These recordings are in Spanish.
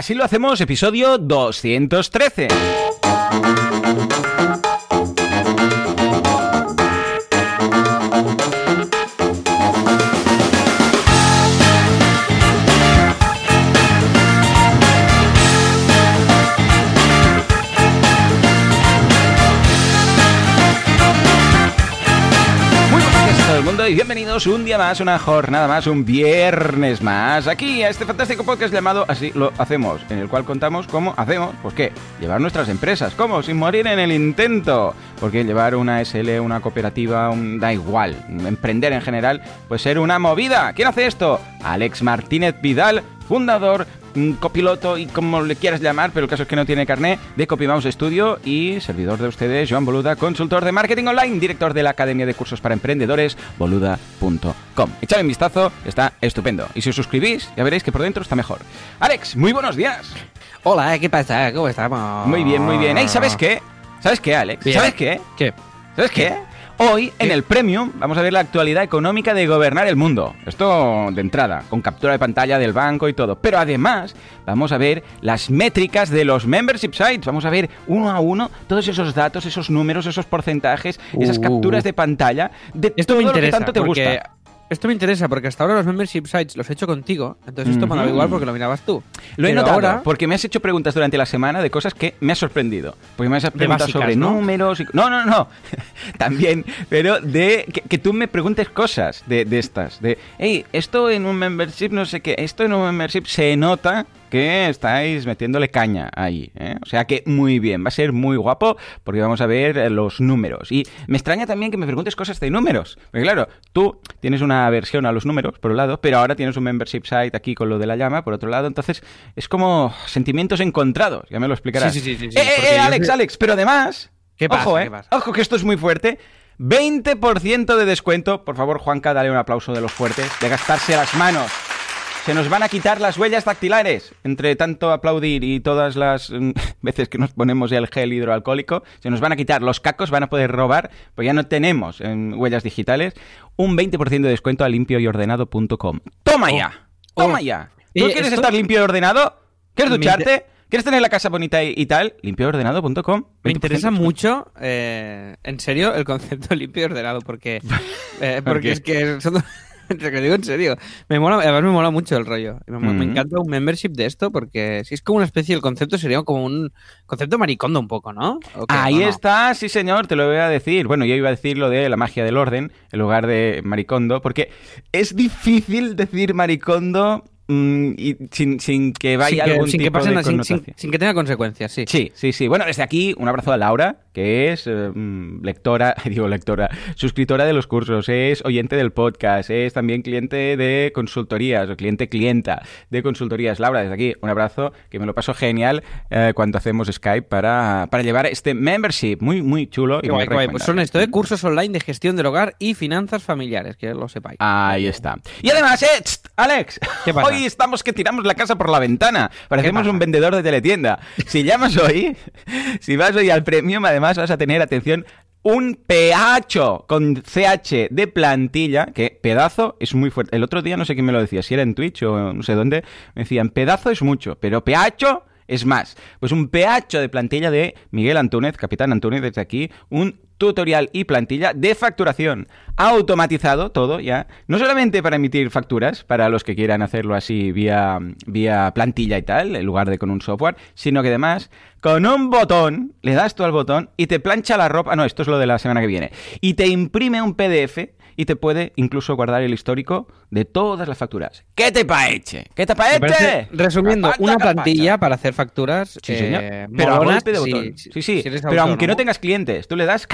así lo hacemos, episodio 213. y bienvenidos un día más, una jornada más, un viernes más, aquí a este fantástico podcast llamado Así lo hacemos, en el cual contamos cómo hacemos, pues qué, llevar nuestras empresas, cómo, sin morir en el intento, porque llevar una SL, una cooperativa, un, da igual, emprender en general, pues ser una movida. ¿Quién hace esto? Alex Martínez Vidal, fundador copiloto y como le quieras llamar, pero el caso es que no tiene carné, de CopyMouse Studio y servidor de ustedes, Joan Boluda, consultor de marketing online, director de la Academia de Cursos para Emprendedores, boluda.com. Echadle un vistazo, está estupendo. Y si os suscribís, ya veréis que por dentro está mejor. Alex, muy buenos días. Hola, ¿qué pasa? ¿Cómo estamos? Muy bien, muy bien. Hey, ¿sabes qué? ¿Sabes qué, Alex? ¿Sabes qué? ¿Qué? ¿Sabes qué? Hoy, en el Premium, vamos a ver la actualidad económica de gobernar el mundo. Esto de entrada, con captura de pantalla del banco y todo. Pero además, vamos a ver las métricas de los membership sites. Vamos a ver uno a uno todos esos datos, esos números, esos porcentajes, esas uh. capturas de pantalla de Esto todo me interesa, lo que tanto te gusta. Esto me interesa porque hasta ahora los membership sites los he hecho contigo, entonces esto me da igual porque lo mirabas tú. Lo he notado ahora... porque me has hecho preguntas durante la semana de cosas que me ha sorprendido. Porque me has preguntado sobre números y... No, no, no. También, pero de que, tú me preguntes cosas de, de estas. De, hey, esto en un membership no sé qué, esto en un membership se nota que estáis metiéndole caña ahí. ¿eh? O sea que muy bien, va a ser muy guapo porque vamos a ver eh, los números. Y me extraña también que me preguntes cosas de números. Porque claro, tú tienes una aversión a los números, por un lado, pero ahora tienes un membership site aquí con lo de la llama, por otro lado. Entonces es como sentimientos encontrados. Ya me lo explicarás. Sí, sí, sí. eh, eh, Alex, Alex, pero además... ¿Qué Ojo, eh. Ojo que esto es muy fuerte. 20% de descuento. Por favor, Juanca, dale un aplauso de los fuertes. De gastarse las manos. Se nos van a quitar las huellas dactilares. Entre tanto aplaudir y todas las mm, veces que nos ponemos el gel hidroalcohólico, se nos van a quitar los cacos, van a poder robar, pues ya no tenemos en huellas digitales, un 20% de descuento a limpioyordenado.com. ¡Toma ya! Oh. ¡Toma ya! ¿Tú quieres estar limpio y ordenado? ¿Quieres ducharte? ¿Quieres tener la casa bonita y, tal? Limpioordenado.com. Me interesa mucho, eh, en serio, el concepto limpio y ordenado, porque, eh, porque es que son, Te digo en serio. Me mola, además me mola mucho el rollo. Me, encanta un membership de esto porque si es como una especie, el concepto sería como un concepto maricondo un poco, ¿no? Ahí está, sí señor, te lo voy a decir. Bueno, yo iba a decir lo de la magia del orden en lugar de maricondo porque es difícil decir maricondo y sin, que vaya algún sin tipo que de sin, que tenga consecuencias, sí. Sí, sí, sí. Bueno, desde aquí un abrazo a Laura, que es eh, mm, lectora, digo lectora, suscriptora de los cursos, es oyente del podcast, es también cliente de consultorías, o cliente clienta de consultorías. Laura, desde aquí un abrazo, que me lo paso genial eh, cuando hacemos Skype para, para llevar este membership muy, muy chulo. y guay, guay. Pues son esto, ¿eh? cursos online de gestión del hogar y finanzas familiares, que lo sepáis. Ahí está. Y además, eh, Alex, ¿Qué pasa? Estamos que tiramos la casa por la ventana. Parecemos un vendedor de teletienda. Si llamas hoy, si vas hoy al premium, además vas a tener, atención, un PH con CH de plantilla, que pedazo es muy fuerte. El otro día no sé quién me lo decía, si era en Twitch o no sé dónde, me decían, pedazo es mucho, pero PH es más. Pues un PH de plantilla de Miguel Antúnez, capitán Antúnez, desde aquí, un tutorial y plantilla de facturación. Automatizado todo ya, no solamente para emitir facturas, para los que quieran hacerlo así vía, vía plantilla y tal, en lugar de con un software, sino que además con un botón, le das tú al botón y te plancha la ropa, no, esto es lo de la semana que viene, y te imprime un PDF y te puede incluso guardar el histórico de todas las facturas. ¿Qué te paeche? ¿Qué te paeche? Resumiendo, una plantilla para hacer facturas. Sí, señor. Eh, pero a golpe de botón. Sí, sí. pero aunque no tengas clientes, tú le das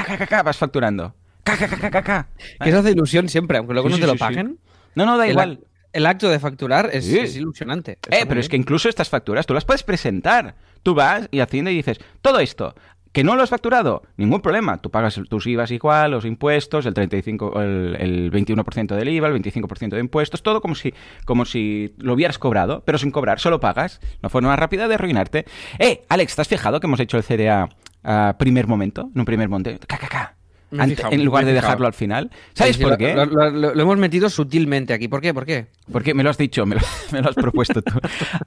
vas facturando. Que eso hace ilusión siempre, aunque luego no te lo paguen. No, no, da igual. El acto de facturar es, ilusionante. eh, pero es que incluso estas facturas tú las puedes presentar. Tú vas y haciendo y dices, todo esto, ¿Que no lo has facturado? Ningún problema. Tú pagas tus IVAs igual, los impuestos, el 35, el, el 21% del IVA, el 25% de impuestos, todo como si, como si lo hubieras cobrado, pero sin cobrar, solo pagas. No forma más rápida de arruinarte. Eh, Alex, ¿te has fijado que hemos hecho el CDA a primer momento? En un primer monte. En lugar de dejarlo al final. ¿Sabes por qué? Lo, hemos metido sutilmente aquí. ¿Por qué? ¿Por qué? Porque me lo has dicho, me lo, has propuesto tú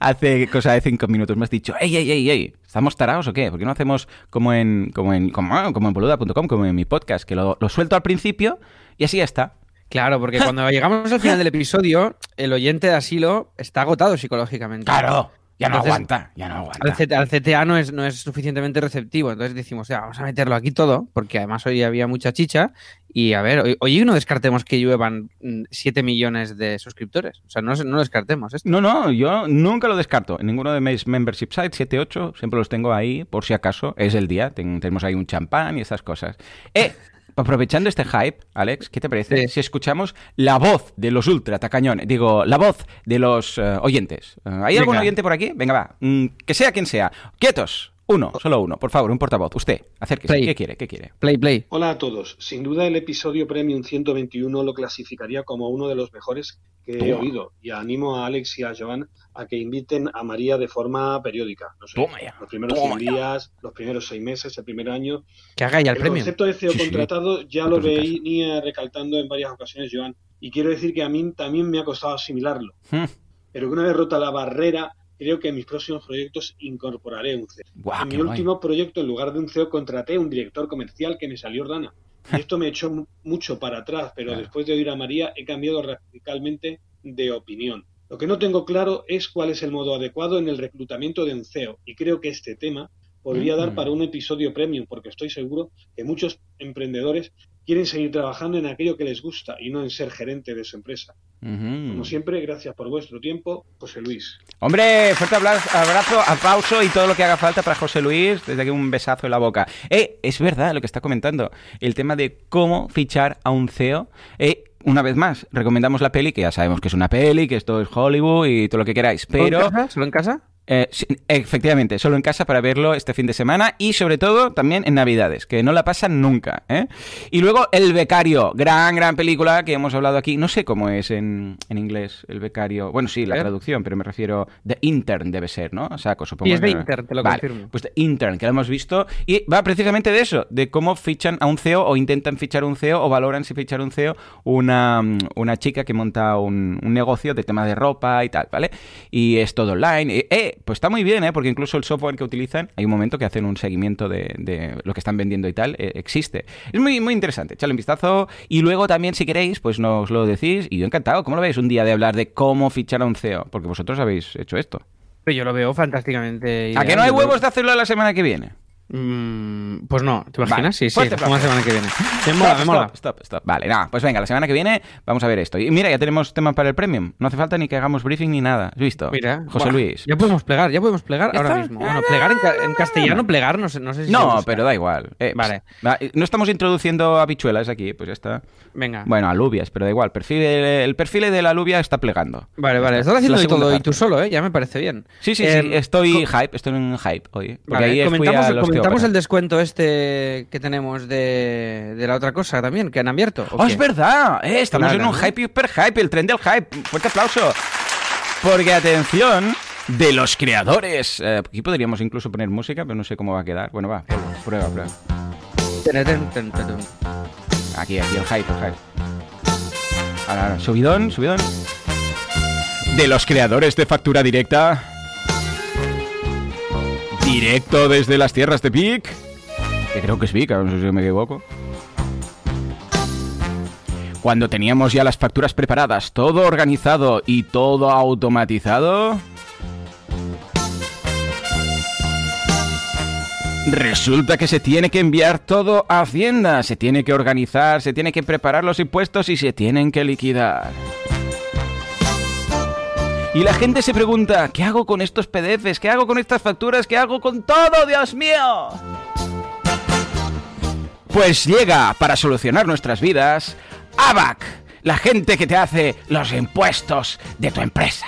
hace cosa de cinco minutos. Me has dicho, ey, ey, ey, ey, ¿estamos tarados o qué? ¿Por qué no hacemos como en, como en, como, en boluda.com, como en mi podcast, que lo, lo suelto al principio y así ya está? Claro, porque cuando llegamos al final del episodio, el oyente de asilo está agotado psicológicamente. Claro. Ya no aguanta, ya no aguanta. Al, CTA no es, no es suficientemente receptivo, entonces decimos, ya, vamos a meterlo aquí todo, porque además hoy había mucha chicha. Y a ver, hoy, no descartemos que lluevan 7 mm, millones de suscriptores. O sea, no, no descartemos esto. No, no, yo nunca lo descarto. En ninguno de mis membership sites, 7, 8, siempre los tengo ahí por si acaso es el día. tenemos ahí un champán y esas cosas. ¡Eh! Aprovechando este hype, Alex, ¿qué te parece si escuchamos la voz de los ultra tacañones? Digo, la voz de los eh, oyentes. Eh, ¿Hay algún oyente por aquí? Venga, va. Mm, que sea quien sea. Quietos. Uno, solo uno, por favor, un portavoz. Usted, acérquese. ¿Qué quiere? ¿Qué quiere? Play, play. Hola a todos. Sin duda el episodio Premium 121 lo clasificaría como uno de los mejores que he oído. Y animo a Alex y a Joan a que inviten a María de forma periódica. No sé, los primeros 100 días, los primeros seis meses, el primer año. Que haga ya el, premio. El concepto de CEO contratado ya lo venía recalcando en varias ocasiones, Joan. Y quiero decir que a mí también me ha costado asimilarlo. Hmm. Pero que una vez rota la barrera, creo que en mis próximos proyectos incorporaré un CEO. en mi último proyecto, en lugar de un CEO, contraté un director comercial que me salió ordana. Y esto me echó mucho para atrás, pero después de oír a María he cambiado radicalmente de opinión. Lo que no tengo claro es cuál es el modo adecuado en el reclutamiento de un CEO y creo que este tema podría dar mm. para un episodio premium porque estoy seguro que muchos emprendedores quieren seguir trabajando en aquello que les gusta y no en ser gerente de su empresa. Como siempre, gracias por vuestro tiempo, José Luis. Hombre, fuerte abrazo, aplauso y todo lo que haga falta para José Luis. Desde aquí un besazo en la boca. Eh, es verdad lo que está comentando. El tema de cómo fichar a un CEO. Eh, una vez más, recomendamos la peli, que ya sabemos que es una peli, que esto es Hollywood y todo lo que queráis, pero... ¿Solo en casa? ¿Solo en casa? Eh, efectivamente, solo en casa para verlo este fin de semana y sobre todo también en Navidades, que no la pasan nunca. ¿eh? Y luego El Becario, gran, gran película que hemos hablado aquí. No sé cómo es en, inglés El Becario. Bueno, sí, la traducción, pero me refiero. The Intern debe ser, ¿no? Saco, supongo. Y es The Intern, te lo confirmo. Pues The Intern, que lo hemos visto. Y va precisamente de eso, de cómo fichan a un CEO o intentan fichar un CEO o valoran si fichar un CEO una, una chica que monta un, negocio de tema de ropa y tal, ¿vale? Y es todo online. Eh, pues está muy bien, ¿eh? porque incluso el software que utilizan, hay un momento que hacen un seguimiento de, lo que están vendiendo y tal, eh, existe. Es muy, muy interesante, echale un vistazo y luego también, si queréis, pues nos lo decís y yo encantado. ¿Cómo lo veis un día de hablar de cómo fichar a un CEO? Porque vosotros habéis hecho esto. Pero yo lo veo fantásticamente. ¿A que no hay huevos de hacerlo la semana que viene? Mm, pues no, ¿te imaginas? sí, sí, la semana que viene. Me mola, me mola. Stop, stop, Vale, nada, pues venga, la semana que viene vamos a ver esto. Y mira, ya tenemos tema para el premium. No hace falta ni que hagamos briefing ni nada. ¿Has visto? Mira, José Luis. Ya podemos plegar, ya podemos plegar ahora mismo. Bueno, plegar en, castellano, plegar, no sé, no sé si. No, pero da igual. Eh, vale. No estamos introduciendo habichuelas aquí, pues ya está. Venga. Bueno, alubias, pero da igual. Perfil, el perfil de la alubia está plegando. Vale, vale. Estás haciendo todo y tú solo, ¿eh? Ya me parece bien. Sí, sí, sí. Em, estoy hype, estoy en hype hoy. Porque ahí comentamos, comentamos el descuento este que tenemos de, la otra cosa también, que han abierto. ¡Oh, es verdad! Eh, estamos en un hype hyper hype, el tren del hype. Fuerte aplauso. Porque atención, de los creadores. Eh, aquí podríamos incluso poner música, pero no sé cómo va a quedar. Bueno, va, prueba, prueba. Aquí, aquí, el hype, el hype. Ahora, subidón, subidón. De los creadores de factura directa. Directo desde las tierras de Pic que creo que es Vika, no sé si me equivoco. Cuando teníamos ya las facturas preparadas, todo organizado y todo automatizado... Resulta que se tiene que enviar todo a Hacienda, se tiene que organizar, se tiene que preparar los impuestos y se tienen que liquidar. Y la gente se pregunta, ¿qué hago con estos PDFs? ¿Qué hago con estas facturas? ¿Qué hago con todo, Dios mío? Pues llega para solucionar nuestras vidas ABAC, la gente que te hace los impuestos de tu empresa.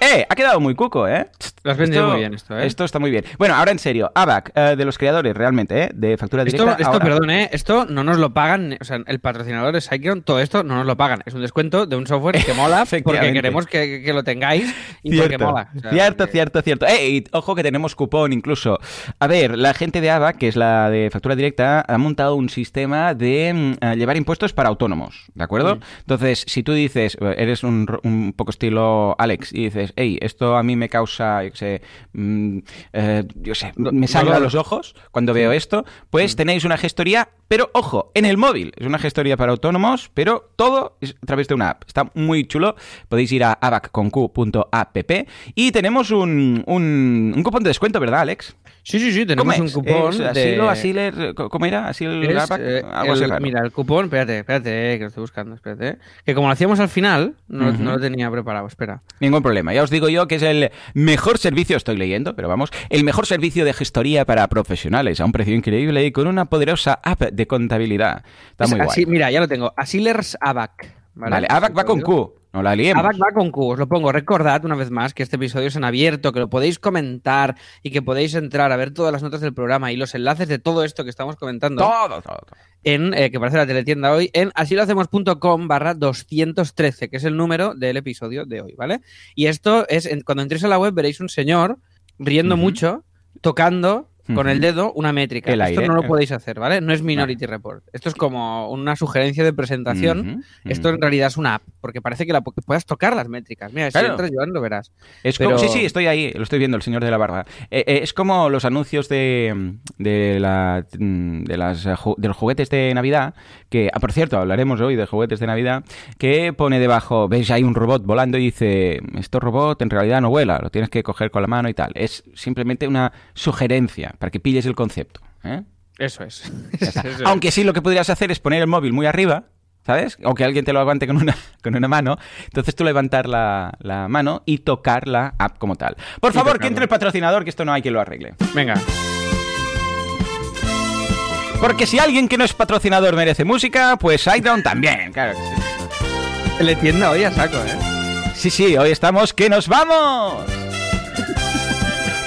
¡Eh! Ha quedado muy cuco, ¿eh? Lo has vendido muy bien esto, ¿eh? Esto está muy bien. Bueno, ahora en serio, ABAC, eh, de los creadores realmente, ¿eh? De factura directa. Esto, esto perdón, ¿eh? Esto no nos lo pagan, o sea, el patrocinador de SiteGround, todo esto no nos lo pagan. Es un descuento de un software que mola porque queremos que, lo tengáis y porque mola. cierto, cierto, cierto. Eh, ojo que tenemos cupón incluso. A ver, la gente de ABAC, que es la de factura directa, ha montado un sistema de mm, llevar impuestos para autónomos, ¿de acuerdo? Mm. Entonces, si tú dices, eres un, un poco estilo Alex y dices, hey, esto a mí me causa, sé, mm, eh, yo sé, me salga a los ojos cuando veo esto, pues tenéis una gestoría, pero ojo, en el móvil. Es una gestoría para autónomos, pero todo es a través de una app. Está muy chulo. Podéis ir a abacconq.app y tenemos un, un, un cupón de descuento, ¿verdad, Alex? Sí, sí, sí, tenemos un cupón. de... ¿cómo era? Así el, eh, Mira, el cupón, espérate, espérate, que lo estoy buscando, espérate. Que como lo hacíamos al final, no, lo tenía preparado, espera. Ningún problema. Ya os digo yo que es el mejor servicio, estoy leyendo, pero vamos, el mejor servicio de gestoría para profesionales a un precio increíble y con una poderosa app de contabilidad. Está muy así, Mira, ya lo tengo. Asilers Abac. Vale, vale Abac va con Q. No la liemos. va con Q, os lo pongo. Recordad una vez más que este episodio es en abierto, que lo podéis comentar y que podéis entrar a ver todas las notas del programa y los enlaces de todo esto que estamos comentando. Todo, todo, todo. En, eh, que parece la teletienda hoy, en asilohacemos.com barra 213, que es el número del episodio de hoy, ¿vale? Y esto es, cuando entréis a la web veréis un señor riendo mucho, tocando con el dedo una métrica. Esto no lo podéis hacer, ¿vale? No es Minority Report. Esto es como una sugerencia de presentación. Esto en realidad es una app, porque parece que, la, puedas tocar las métricas. Mira, si entras llevando, verás. Es como, sí, sí, estoy ahí, lo estoy viendo, el señor de la barba. Eh, eh, es como los anuncios de, de, la, de, las, de los juguetes de Navidad, que, ah, por cierto, hablaremos hoy de juguetes de Navidad, que pone debajo, veis, hay un robot volando y dice, este robot en realidad no vuela, lo tienes que coger con la mano y tal. Es simplemente una sugerencia para que pilles el concepto. ¿eh? Eso es. Aunque sí lo que podrías hacer es poner el móvil muy arriba, ¿sabes? O que alguien te lo aguante con una, con una mano. Entonces tú levantar la, mano y tocar la app como tal. Por favor, que entre el patrocinador, que esto no hay que lo arregle. Venga. Porque si alguien que no es patrocinador merece música, pues SiteGround también, claro que sí. Le tienda hoy a saco, ¿eh? Sí, sí, hoy estamos que nos vamos.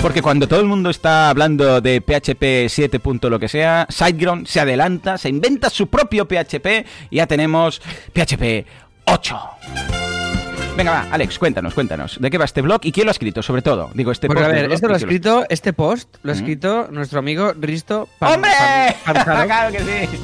Porque cuando todo el mundo está hablando de PHP 7. lo que sea, SiteGround se adelanta, se inventa su propio PHP y ya tenemos PHP 8. Venga, va, Alex, cuéntanos, cuéntanos. ¿De qué va este blog y quién lo ha escrito, sobre todo? Digo, este post. A ver, esto lo ha escrito, este post lo ha escrito nuestro amigo Risto ¡Hombre! ¡Claro que sí!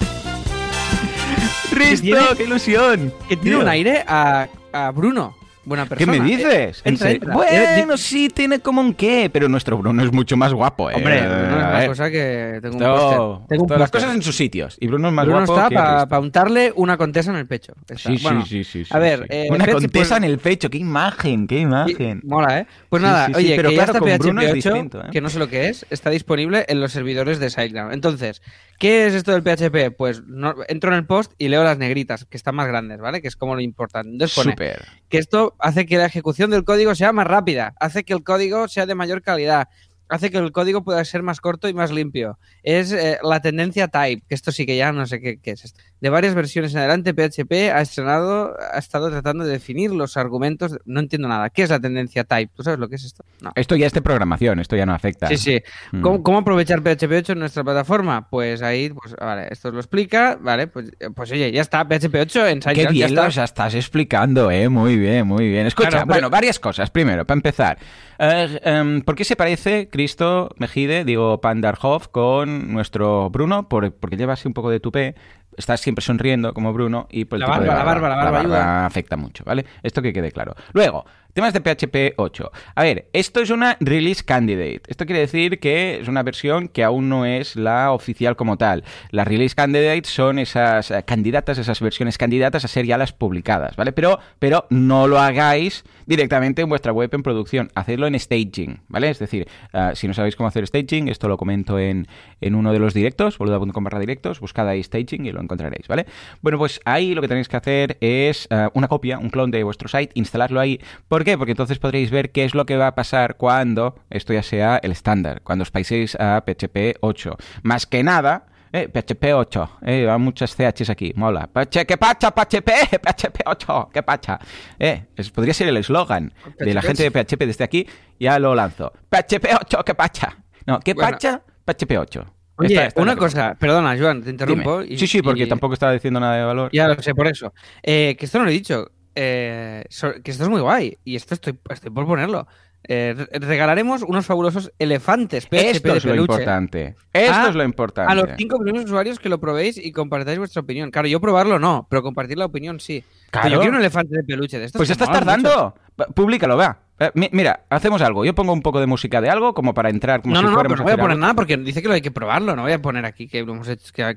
¡Risto, qué ilusión! Que tiene un aire a, a Bruno buena persona. ¿Qué me dices? Bueno, sí, tiene como un qué, pero nuestro Bruno es mucho más guapo, ¿eh? Hombre, Bruno es más cosa que tengo un Tengo Las cosas en sus sitios. Y Bruno es más Bruno guapo está para untarle una contesa en el pecho. Sí, sí, sí, A ver, eh, una contesa en el pecho. Qué imagen, qué imagen. mola, ¿eh? Pues nada, oye, pero que claro, ya está PHP 8, ¿eh? que no sé lo que es, está disponible en los servidores de SiteGround. Entonces, ¿Qué es esto del PHP? Pues no, entro en el post y leo las negritas, que están más grandes, ¿vale? Que es como lo importante. Entonces que esto hace que la ejecución del código sea más rápida, hace que el código sea de mayor calidad, hace que el código pueda ser más corto y más limpio. Es eh, la tendencia type, que esto sí que ya no sé qué, es esto. De varias versiones en adelante, PHP ha estrenado, ha estado tratando de definir los argumentos. No entiendo nada. ¿Qué es la tendencia type? ¿Tú sabes lo que es esto? No. Esto ya es de programación, esto ya no afecta. Sí, sí. Mm. ¿Cómo, aprovechar PHP 8 en nuestra plataforma? Pues ahí, pues vale, esto lo explica, vale, pues, pues oye, ya está, PHP 8 en Qué bien ya, estás explicando, eh, muy bien, muy bien. Escucha, bueno, varias cosas. Primero, para empezar, eh, ¿por qué se parece Cristo Mejide, digo Pandarhoff, con nuestro Bruno? porque lleva así un poco de tupé estás siempre sonriendo como Bruno y por el la, barba, la, barba, la barba, afecta mucho, ¿vale? Esto que quede claro. Luego, temas de PHP 8. A ver, esto es una release candidate. Esto quiere decir que es una versión que aún no es la oficial como tal. Las release candidates son esas eh, candidatas, esas versiones candidatas a ser ya las publicadas, ¿vale? Pero, pero no lo hagáis directamente en vuestra web en producción. Hacedlo en staging, ¿vale? Es decir, eh, si no sabéis cómo hacer staging, esto lo comento en, en uno de los directos, boluda.com barra directos, buscad ahí staging y lo encontraréis, ¿vale? Bueno, pues ahí lo que tenéis que hacer es eh, una copia, un clon de vuestro site, instalarlo ahí. ¿Por qué? Porque entonces podréis ver qué es lo que va a pasar cuando esto ya sea el estándar, cuando os paséis a PHP 8. Más que nada Eh, PHP 8. Eh, hay muchas CHs aquí. Mola. ¿Qué pacha, PHP? PHP 8. ¿Qué pacha? Eh, podría ser el eslogan de la gente de PHP desde aquí. Ya lo lanzo. PHP 8, ¿qué pacha? No, ¿qué pacha? PHP 8. Oye, una cosa, perdona, Joan, te interrumpo. sí, sí, porque tampoco estaba diciendo nada de valor. Ya lo sé, por eso. Eh, que esto no lo he dicho. Eh, que esto es muy guay. Y esto estoy, estoy por ponerlo. Eh, regalaremos unos fabulosos elefantes PHP Esto es lo importante. Esto es lo importante. A los cinco primeros usuarios que lo probéis y compartáis vuestra opinión. Claro, yo probarlo no, pero compartir la opinión sí. Claro. yo quiero un elefante de peluche de estos. Pues estás tardando. Públicalo, vea. Eh, mira, hacemos algo. Yo pongo un poco de música de algo como para entrar como no, si no, no, no voy a poner nada porque dice que lo hay que probarlo. No voy a poner aquí que, hemos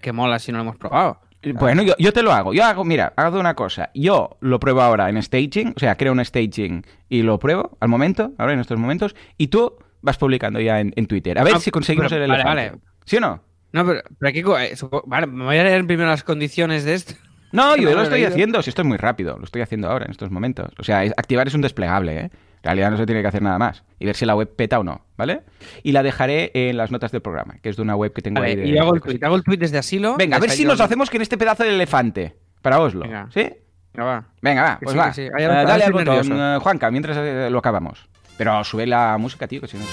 que, mola si no lo hemos probado. Bueno, yo, te lo hago. Yo hago, mira, hago una cosa. Yo lo pruebo ahora en staging, o sea, creo un staging y lo pruebo al momento, ahora en estos momentos, y tú vas publicando ya en, Twitter. A ver ah, si conseguimos el elefante. Vale, vale. ¿Sí o no? No, pero, pero aquí, eh, vale, me voy a leer primero las condiciones de esto. No, yo lo estoy haciendo, si esto es muy rápido, lo estoy haciendo ahora en estos momentos. O sea, activar es un desplegable, ¿eh? En realidad no se tiene que hacer nada más. Y ver si la web peta o no, ¿vale? Y la dejaré en las notas del programa, que es de una web que tengo ahí. De, y hago el, tweet, hago el tweet desde asilo. Venga, a ver si nos hacemos con este pedazo de elefante. Para Oslo. ¿Sí? Venga, va. Venga, va, pues va. Eh, dale al botón, eh, Juanca, mientras eh, lo acabamos. Pero sube la música, tío, que si no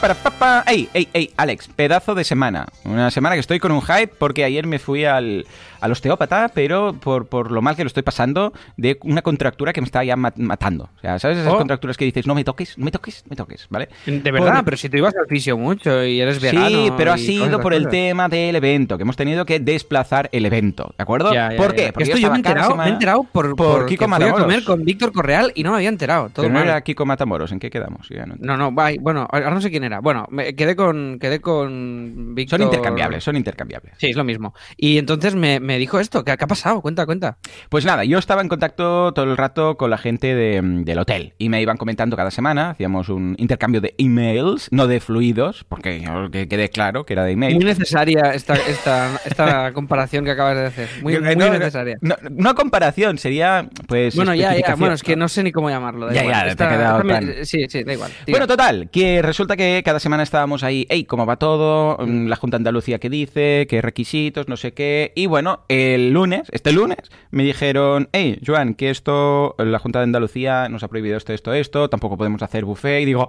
para, pa, ¡Ey, ey, ey! Alex, pedazo de semana. Una semana que estoy con un hype porque ayer me fui al, al osteópata, pero por, por, lo mal que lo estoy pasando, de una contractura que me está ya matando. O sea, ¿sabes esas oh. contracturas que dices, no me toques, no me toques, no me toques, ¿vale? De verdad, pero si te ibas al fisio mucho y eres vegano. Sí, pero ha sido por el tema del evento, que hemos tenido que desplazar el evento, ¿de acuerdo? ¿Por qué? Porque Esto yo me he enterado, me he enterado por, por Kiko Matamoros. a comer con Víctor Correal y no me había enterado. Todo pero no era Kiko Matamoros, ¿en qué quedamos? no, no, bueno, ahora no sé quién era. Bueno, me quedé con, quedé con Víctor. Son intercambiables, son intercambiables. Sí, es lo mismo. Y entonces me, me dijo esto, que ha pasado? Cuenta, cuenta. Pues nada, yo estaba en contacto todo el rato con la gente del hotel y me iban comentando cada semana, hacíamos un intercambio de emails, no de fluidos, porque que quede claro que era de email. Muy necesaria esta, esta, esta comparación que acabas de hacer. Muy, muy necesaria. No, comparación, sería pues. Bueno, ya, ya. Bueno, es que no sé ni cómo llamarlo. ya, ya, te ha quedado Sí, sí, da igual. Bueno, total, que resulta que cada semana estábamos ahí, hey, ¿cómo va todo? Mm, la Junta de Andalucía que dice, qué requisitos, no sé qué. Y bueno, el lunes este lunes, me dijeron, hey, Joan, que esto, la Junta de Andalucía nos ha prohibido esto, esto, esto, tampoco podemos hacer buffet. Y digo,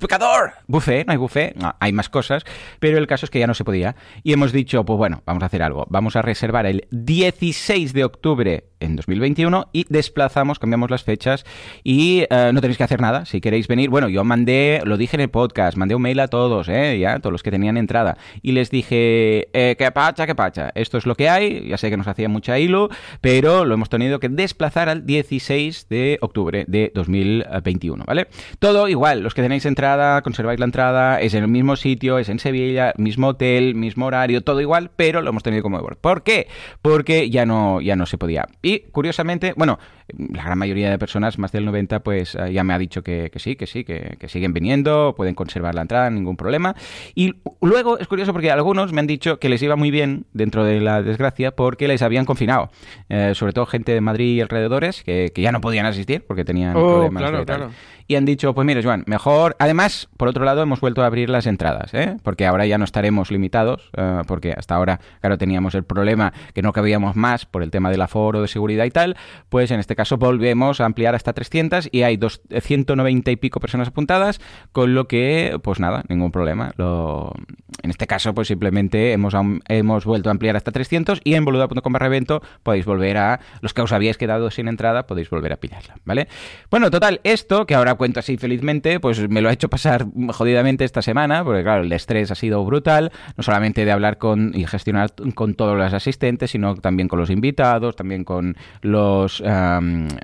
¡pecador! Buffet, no hay buffet, no, hay más cosas, pero el caso es que ya no se podía. Y hemos dicho, pues bueno, vamos a hacer algo. Vamos a reservar el 16 de octubre en 2021 y desplazamos, cambiamos las fechas y eh, no tenéis que hacer nada. Si queréis venir, bueno, yo mandé, lo dije en el podcast, mandé un mail a todos, ¿eh? ya, todos los que tenían entrada, y les dije, eh, qué pacha, qué pacha, esto es lo que hay, ya sé que nos hacía mucha hilo, pero lo hemos tenido que desplazar al 16 de octubre de 2021, ¿vale? Todo igual, los que tenéis entrada, conserváis la entrada, es en el mismo sitio, es en Sevilla, mismo hotel, mismo horario, todo igual, pero lo hemos tenido como. ¿Por qué? Porque ya no, ya no se podía. Y curiosamente, bueno, la gran mayoría de personas, más del 90, pues eh, ya me ha dicho que, sí, que sí, que, siguen viniendo, pueden conservar la entrada, ningún problema. Y luego es curioso porque algunos me han dicho que les iba muy bien dentro de la desgracia porque les habían confinado. Eh, sobre todo gente de Madrid y alrededores que, ya no podían asistir porque tenían oh, problemas. Claro, claro y han dicho, pues mira, Joan, mejor... Además, por otro lado, hemos vuelto a abrir las entradas, ¿eh? porque ahora ya no estaremos limitados, eh, porque hasta ahora, claro, teníamos el problema que no cabíamos más por el tema del aforo, de seguridad y tal, pues en este caso volvemos a ampliar hasta 300 y hay dos, 190 y pico personas apuntadas, con lo que, pues nada, ningún problema. Lo... En este caso, pues simplemente hemos, hemos vuelto a ampliar hasta 300 y en boluda.com barra evento podéis volver a... Los que os habíais quedado sin entrada, podéis volver a pillarla, ¿vale? Bueno, total, esto que ahora cuento así felizmente, pues me lo ha hecho pasar jodidamente esta semana, porque claro, el estrés ha sido brutal, no solamente de hablar con y gestionar con todos los asistentes, sino también con los invitados, también con los,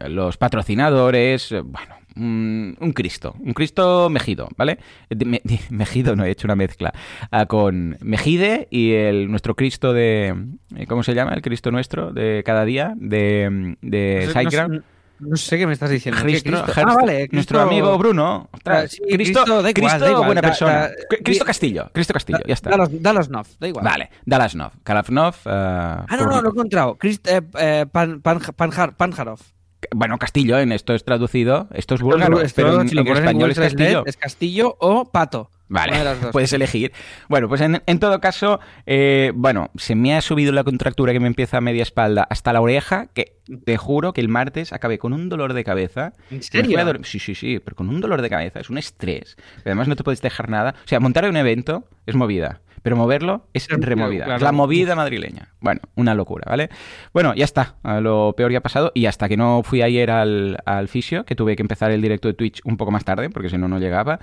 los patrocinadores, bueno, un, Cristo, un Cristo mejido, ¿vale? mejido, no he hecho una mezcla, ah, con Mejide y el nuestro Cristo de, ¿cómo se llama? El Cristo nuestro de cada día, de, de No sé qué me estás diciendo. Cristo, ah, vale. Nuestro amigo Bruno. Cristo, Cristo, buena persona. Cristo Castillo. Cristo Castillo, ya está. Dallas Nov, da igual. Vale, Dallas Nov. Kalavnov. Uh, ah, no, no, lo he encontrado. Christ, eh, eh, Pan, Panjarov. Bueno, Castillo, en esto es traducido. Esto es búlgaro, pero en, en español es Castillo. Es Castillo o Pato. Vale, puedes elegir. Bueno, pues en, todo caso, eh, bueno, se me ha subido la contractura que me empieza a media espalda hasta la oreja, que te juro que el martes acabé con un dolor de cabeza. ¿En serio? Sí, sí, sí, pero con un dolor de cabeza, es un estrés. Además no te puedes dejar nada. O sea, montar un evento es movida. Pero moverlo es removida. la movida madrileña. Bueno, una locura, ¿vale? Bueno, ya está. Lo peor ya ha pasado. Y hasta que no fui ayer al, al fisio, que tuve que empezar el directo de Twitch un poco más tarde, porque si no, no llegaba.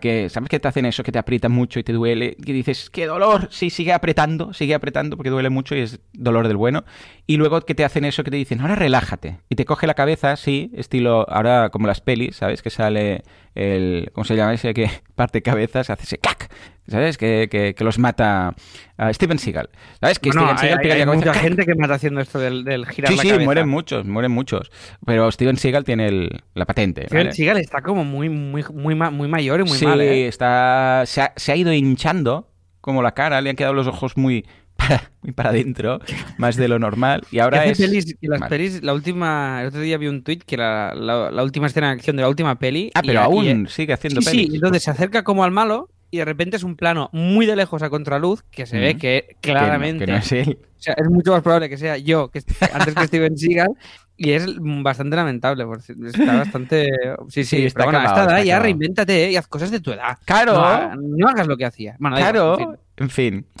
que, ¿Sabes que te hacen eso? Que te aprietan mucho y te duele. Que dices, ¡qué dolor! Sí, sigue apretando, sigue apretando porque duele mucho y es dolor del bueno. Y luego que te hacen eso que te dicen, ahora relájate. Y te coge la cabeza, sí, estilo, ahora como las pelis, ¿sabes? Que sale el, ¿cómo se llama ese que parte cabezas, hace ese cac, ¿sabes? Que, que, los mata uh, Steven Seagal. ¿Sabes? Que Steven Seagal hay, hay mucha gente que mata haciendo esto del, del girar sí, la sí, Sí, mueren muchos, mueren muchos. Pero Steven Seagal tiene el, la patente. Steven Seagal está como muy, muy, muy, muy mayor y muy mal, Sí, ¿eh? está, se ha, se ha ido hinchando como la cara, le han quedado los ojos muy para, muy para adentro, más de lo normal. Y ahora es. las pelis, la última. El otro día vi un tweet que la, la, última escena de acción de la última peli. Ah, pero aún sigue haciendo pelis. Sí, entonces se acerca como al malo y de repente es un plano muy de lejos a contraluz que se ve que claramente. es él. O sea, es mucho más probable que sea yo que antes que Steven Seagal. Y es bastante lamentable, porque está bastante... Sí, sí, está bueno, acabado, ya reinvéntate ¿eh? y haz cosas de tu edad. Claro. No, hagas lo que hacía. Bueno, claro. En fin.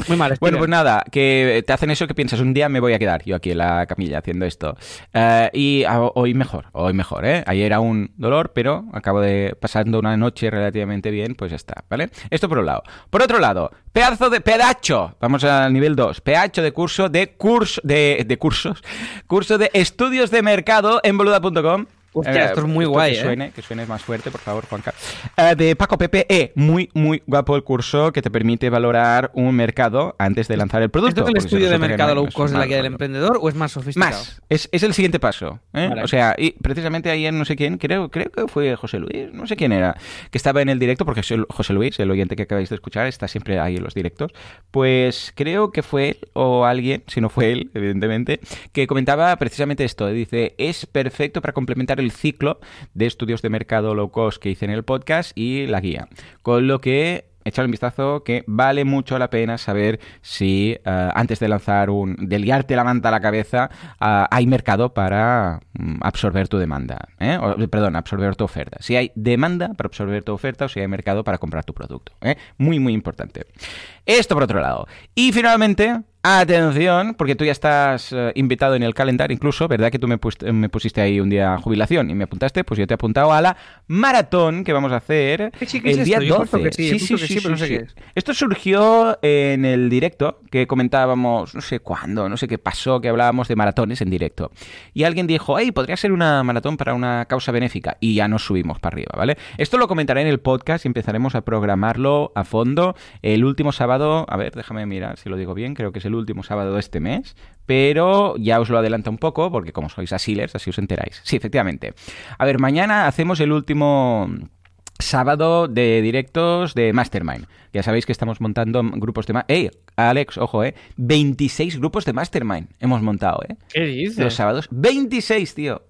Muy mal. Bueno, pues nada, que te hacen eso que piensas, un día me voy a quedar yo aquí en la camilla haciendo esto. Eh, y hoy mejor, hoy mejor, ¿eh? Ayer era un dolor, pero acabo de pasando una noche relativamente bien, pues ya está, ¿vale? Esto por un lado. Por otro lado, pedazo de pedacho, vamos al nivel 2, pedacho de curso de curso, de, de cursos, curso de estudios de mercado en boluda.com Hostia, eh, esto es muy guay, que suene, que suene más fuerte, por favor, Juanca. Eh, de Paco Pepe E. Muy, muy guapo el curso que te permite valorar un mercado antes de lanzar el producto. ¿Esto es el estudio de mercado low cost de la guía del emprendedor o es más sofisticado? Más. Es, es el siguiente paso. ¿eh? O sea, y precisamente ayer no sé quién, creo, creo que fue José Luis, no sé quién era, que estaba en el directo, porque José Luis, el oyente que acabáis de escuchar, está siempre ahí en los directos. Pues creo que fue él o alguien, si no fue él, evidentemente, que comentaba precisamente esto. Dice, es perfecto para complementar el ciclo de estudios de mercado low cost que hice en el podcast y la guía. Con lo que echar un vistazo que vale mucho la pena saber si eh, antes de lanzar un, de liarte la manta a la cabeza, eh, hay mercado para mm, absorber tu demanda, ¿eh? perdón, absorber tu oferta. Si hay demanda para absorber tu oferta o si hay mercado para comprar tu producto. Muy, muy importante. Esto por otro lado. Y finalmente, Atención, porque tú ya estás eh, invitado en el calendario, incluso, ¿verdad? Que tú me, pusiste ahí un día jubilación y me apuntaste, pues yo te he apuntado a la maratón que vamos a hacer el día 12. Sí, sí, sí, no sé qué es. Esto surgió en el directo que comentábamos, no sé cuándo, no sé qué pasó, que hablábamos de maratones en directo. Y alguien dijo, hey, podría ser una maratón para una causa benéfica. Y ya nos subimos para arriba, ¿vale? Esto lo comentaré en el podcast y empezaremos a programarlo a fondo el último sábado. A ver, déjame mirar si lo digo bien, creo que es el último sábado de este mes, pero ya os lo adelanto un poco porque como sois asilers, así os enteráis. Sí, efectivamente. A ver, mañana hacemos el último sábado de directos de Mastermind. Ya sabéis que estamos montando grupos de... ¡Ey! Alex, ojo, ¿eh? 26 grupos de Mastermind hemos montado, ¿eh? ¿Qué dices? Los sábados. 26, tío.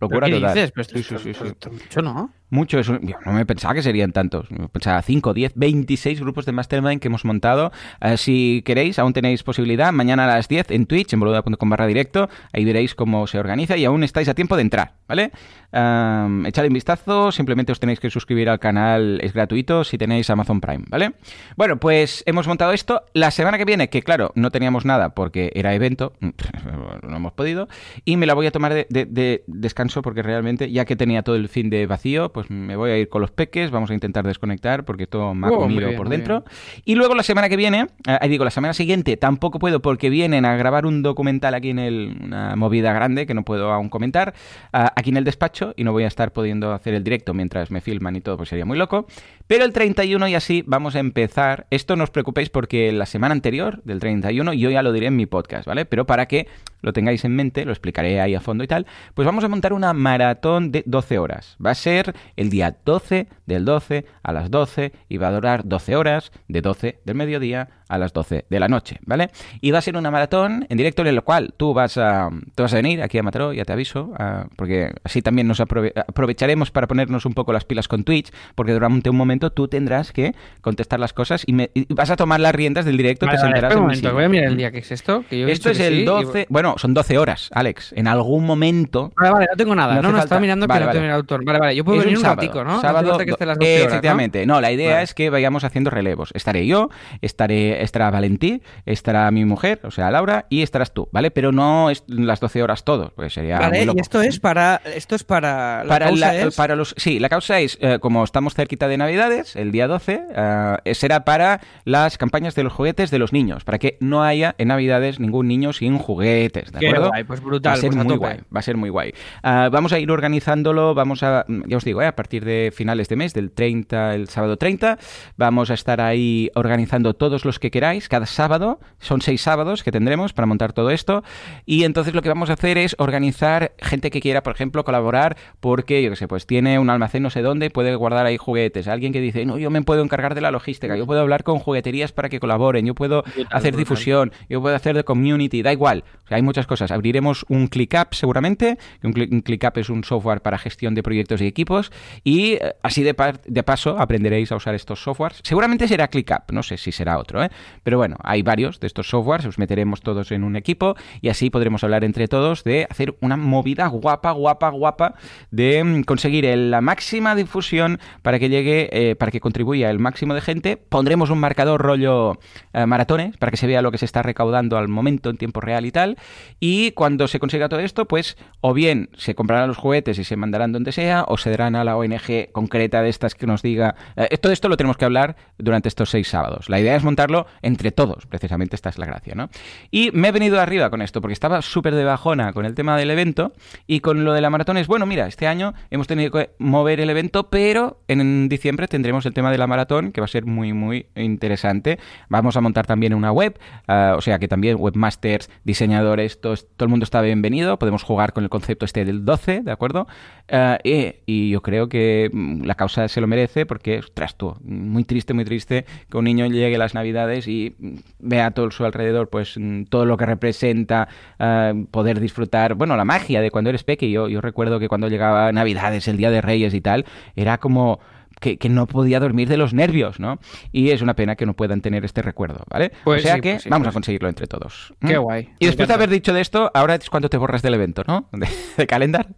locura ¿Qué total. dices? Pues sí, sí, sí, sí. Mucho, ¿no? Mucho, no me pensaba que serían tantos. Pensaba 5, 10, 26 grupos de Mastermind que hemos montado. Eh, si queréis, aún tenéis posibilidad. Mañana a las 10 en Twitch, en boluda.com barra directo. Ahí veréis cómo se organiza y aún estáis a tiempo de entrar, ¿vale? Um, echad un vistazo, simplemente os tenéis que suscribir al canal, es gratuito si tenéis Amazon Prime, ¿vale? Bueno, pues hemos montado esto. La semana que viene, que claro, no teníamos nada porque era evento, no hemos podido, y me la voy a tomar de, de descanso porque realmente, ya que tenía todo el fin de vacío, pues pues me voy a ir con los peques, vamos a intentar desconectar porque todo me ha oh, comido por dentro. Y luego la semana que viene, eh, ahí digo, la semana siguiente tampoco puedo porque vienen a grabar un documental aquí en el, una movida grande que no puedo aún comentar, aquí en el despacho y no voy a estar pudiendo hacer el directo mientras me filman y todo, pues sería muy loco. Pero el 31 y así vamos a empezar. Esto no os preocupéis porque la semana anterior del 31 yo ya lo diré en mi podcast, ¿vale? Pero para que lo tengáis en mente, lo explicaré ahí a fondo y tal, pues vamos a montar una maratón de 12 horas. Va a ser el día 12 del 12 a las 12 y va a durar 12 horas de 12 del mediodía a las 12 de la noche, ¿vale? Y va a ser una maratón en directo en la cual tú vas a, vas a venir aquí a Mataró, ya te aviso, porque así también nos aprovecharemos para ponernos un poco las pilas con Twitch, porque durante un momento tú tendrás que contestar las cosas y, vas a tomar las riendas del directo, te sentarás un momento, voy a mirar el día que es esto. esto es el 12, bueno, son 12 horas, Alex, en algún momento... Vale, vale, no tengo nada, no, no, estaba mirando que no tengo el autor. Vale, vale, yo puedo venir un, sábado, ¿no? Sábado, que esté las 12 horas, efectivamente, no, la idea es que vayamos haciendo relevos. Estaré yo, estaré estará Valentí, estará mi mujer, o sea, Laura, y estarás tú, ¿vale? Pero no es las 12 horas todo, pues sería Vale, y esto es para esto es para la causa es... para los sí, la causa es eh, como estamos cerquita de Navidades, el día 12, eh, será para las campañas de los juguetes de los niños, para que no haya en Navidades ningún niño sin juguetes, ¿de acuerdo? Guay, pues brutal, va a ser pues muy guay, va a ser muy guay. Uh, vamos a ir organizándolo, vamos a ya os digo, eh, a partir de finales de mes, del 30, el sábado 30, vamos a estar ahí organizando todos los que queráis cada sábado. Son seis sábados que tendremos para montar todo esto. Y entonces lo que vamos a hacer es organizar gente que quiera, por ejemplo, colaborar porque, yo qué sé, pues tiene un almacén no sé dónde, puede guardar ahí juguetes. Alguien que dice, no, yo me puedo encargar de la logística, yo puedo hablar con jugueterías para que colaboren, yo puedo hacer difusión, yo puedo hacer de community, da igual. O sea, hay muchas cosas. Abriremos un ClickUp seguramente, un, ClickUp es un software para gestión de proyectos y equipos. Y eh, así de, de paso aprenderéis a usar estos softwares. Seguramente será ClickUp, no sé si será otro, ¿eh? Pero bueno, hay varios de estos softwares, os meteremos todos en un equipo y así podremos hablar entre todos de hacer una movida guapa, guapa, guapa de mm, conseguir la máxima difusión para que llegue, eh, para que contribuya el máximo de gente. Pondremos un marcador rollo eh, maratones para que se vea lo que se está recaudando al momento en tiempo real y tal. Y cuando se consiga todo esto, pues o bien se comprarán los juguetes y se mandarán donde sea, o se darán a la ONG concreta de estas que nos diga. Eh, todo esto lo tenemos que hablar durante estos seis sábados. La idea es montarlo entre todos, precisamente esta es la gracia, ¿no? Y me he venido arriba con esto, porque estaba súper de bajona con el tema del evento y con lo de la maratón es, bueno, mira, este año hemos tenido que mover el evento, pero en diciembre tendremos el tema de la maratón, que va a ser muy, muy interesante. Vamos a montar también una web, uh, o sea que también webmasters, diseñadores, todo, todo, el mundo está bienvenido, podemos jugar con el concepto este del 12, ¿de acuerdo? Uh, y, y, yo creo que mm, la causa se lo merece porque, ostras, tú, muy triste, muy triste que un niño llegue las navidades y vea todo su alrededor, pues mm, todo lo que representa uh, poder disfrutar, bueno, la magia de cuando eres peque. Yo, yo recuerdo que cuando llegaba Navidades, el Día de Reyes y tal, era como... Que, que, no podía dormir de los nervios, ¿no? Y es una pena que no puedan tener este recuerdo, ¿vale? Pues o sea sí, que pues sí, vamos pues a conseguirlo entre todos. Qué guay. Y después de haber dicho de esto, ahora es cuando te borras del evento, ¿no? De, de calendar.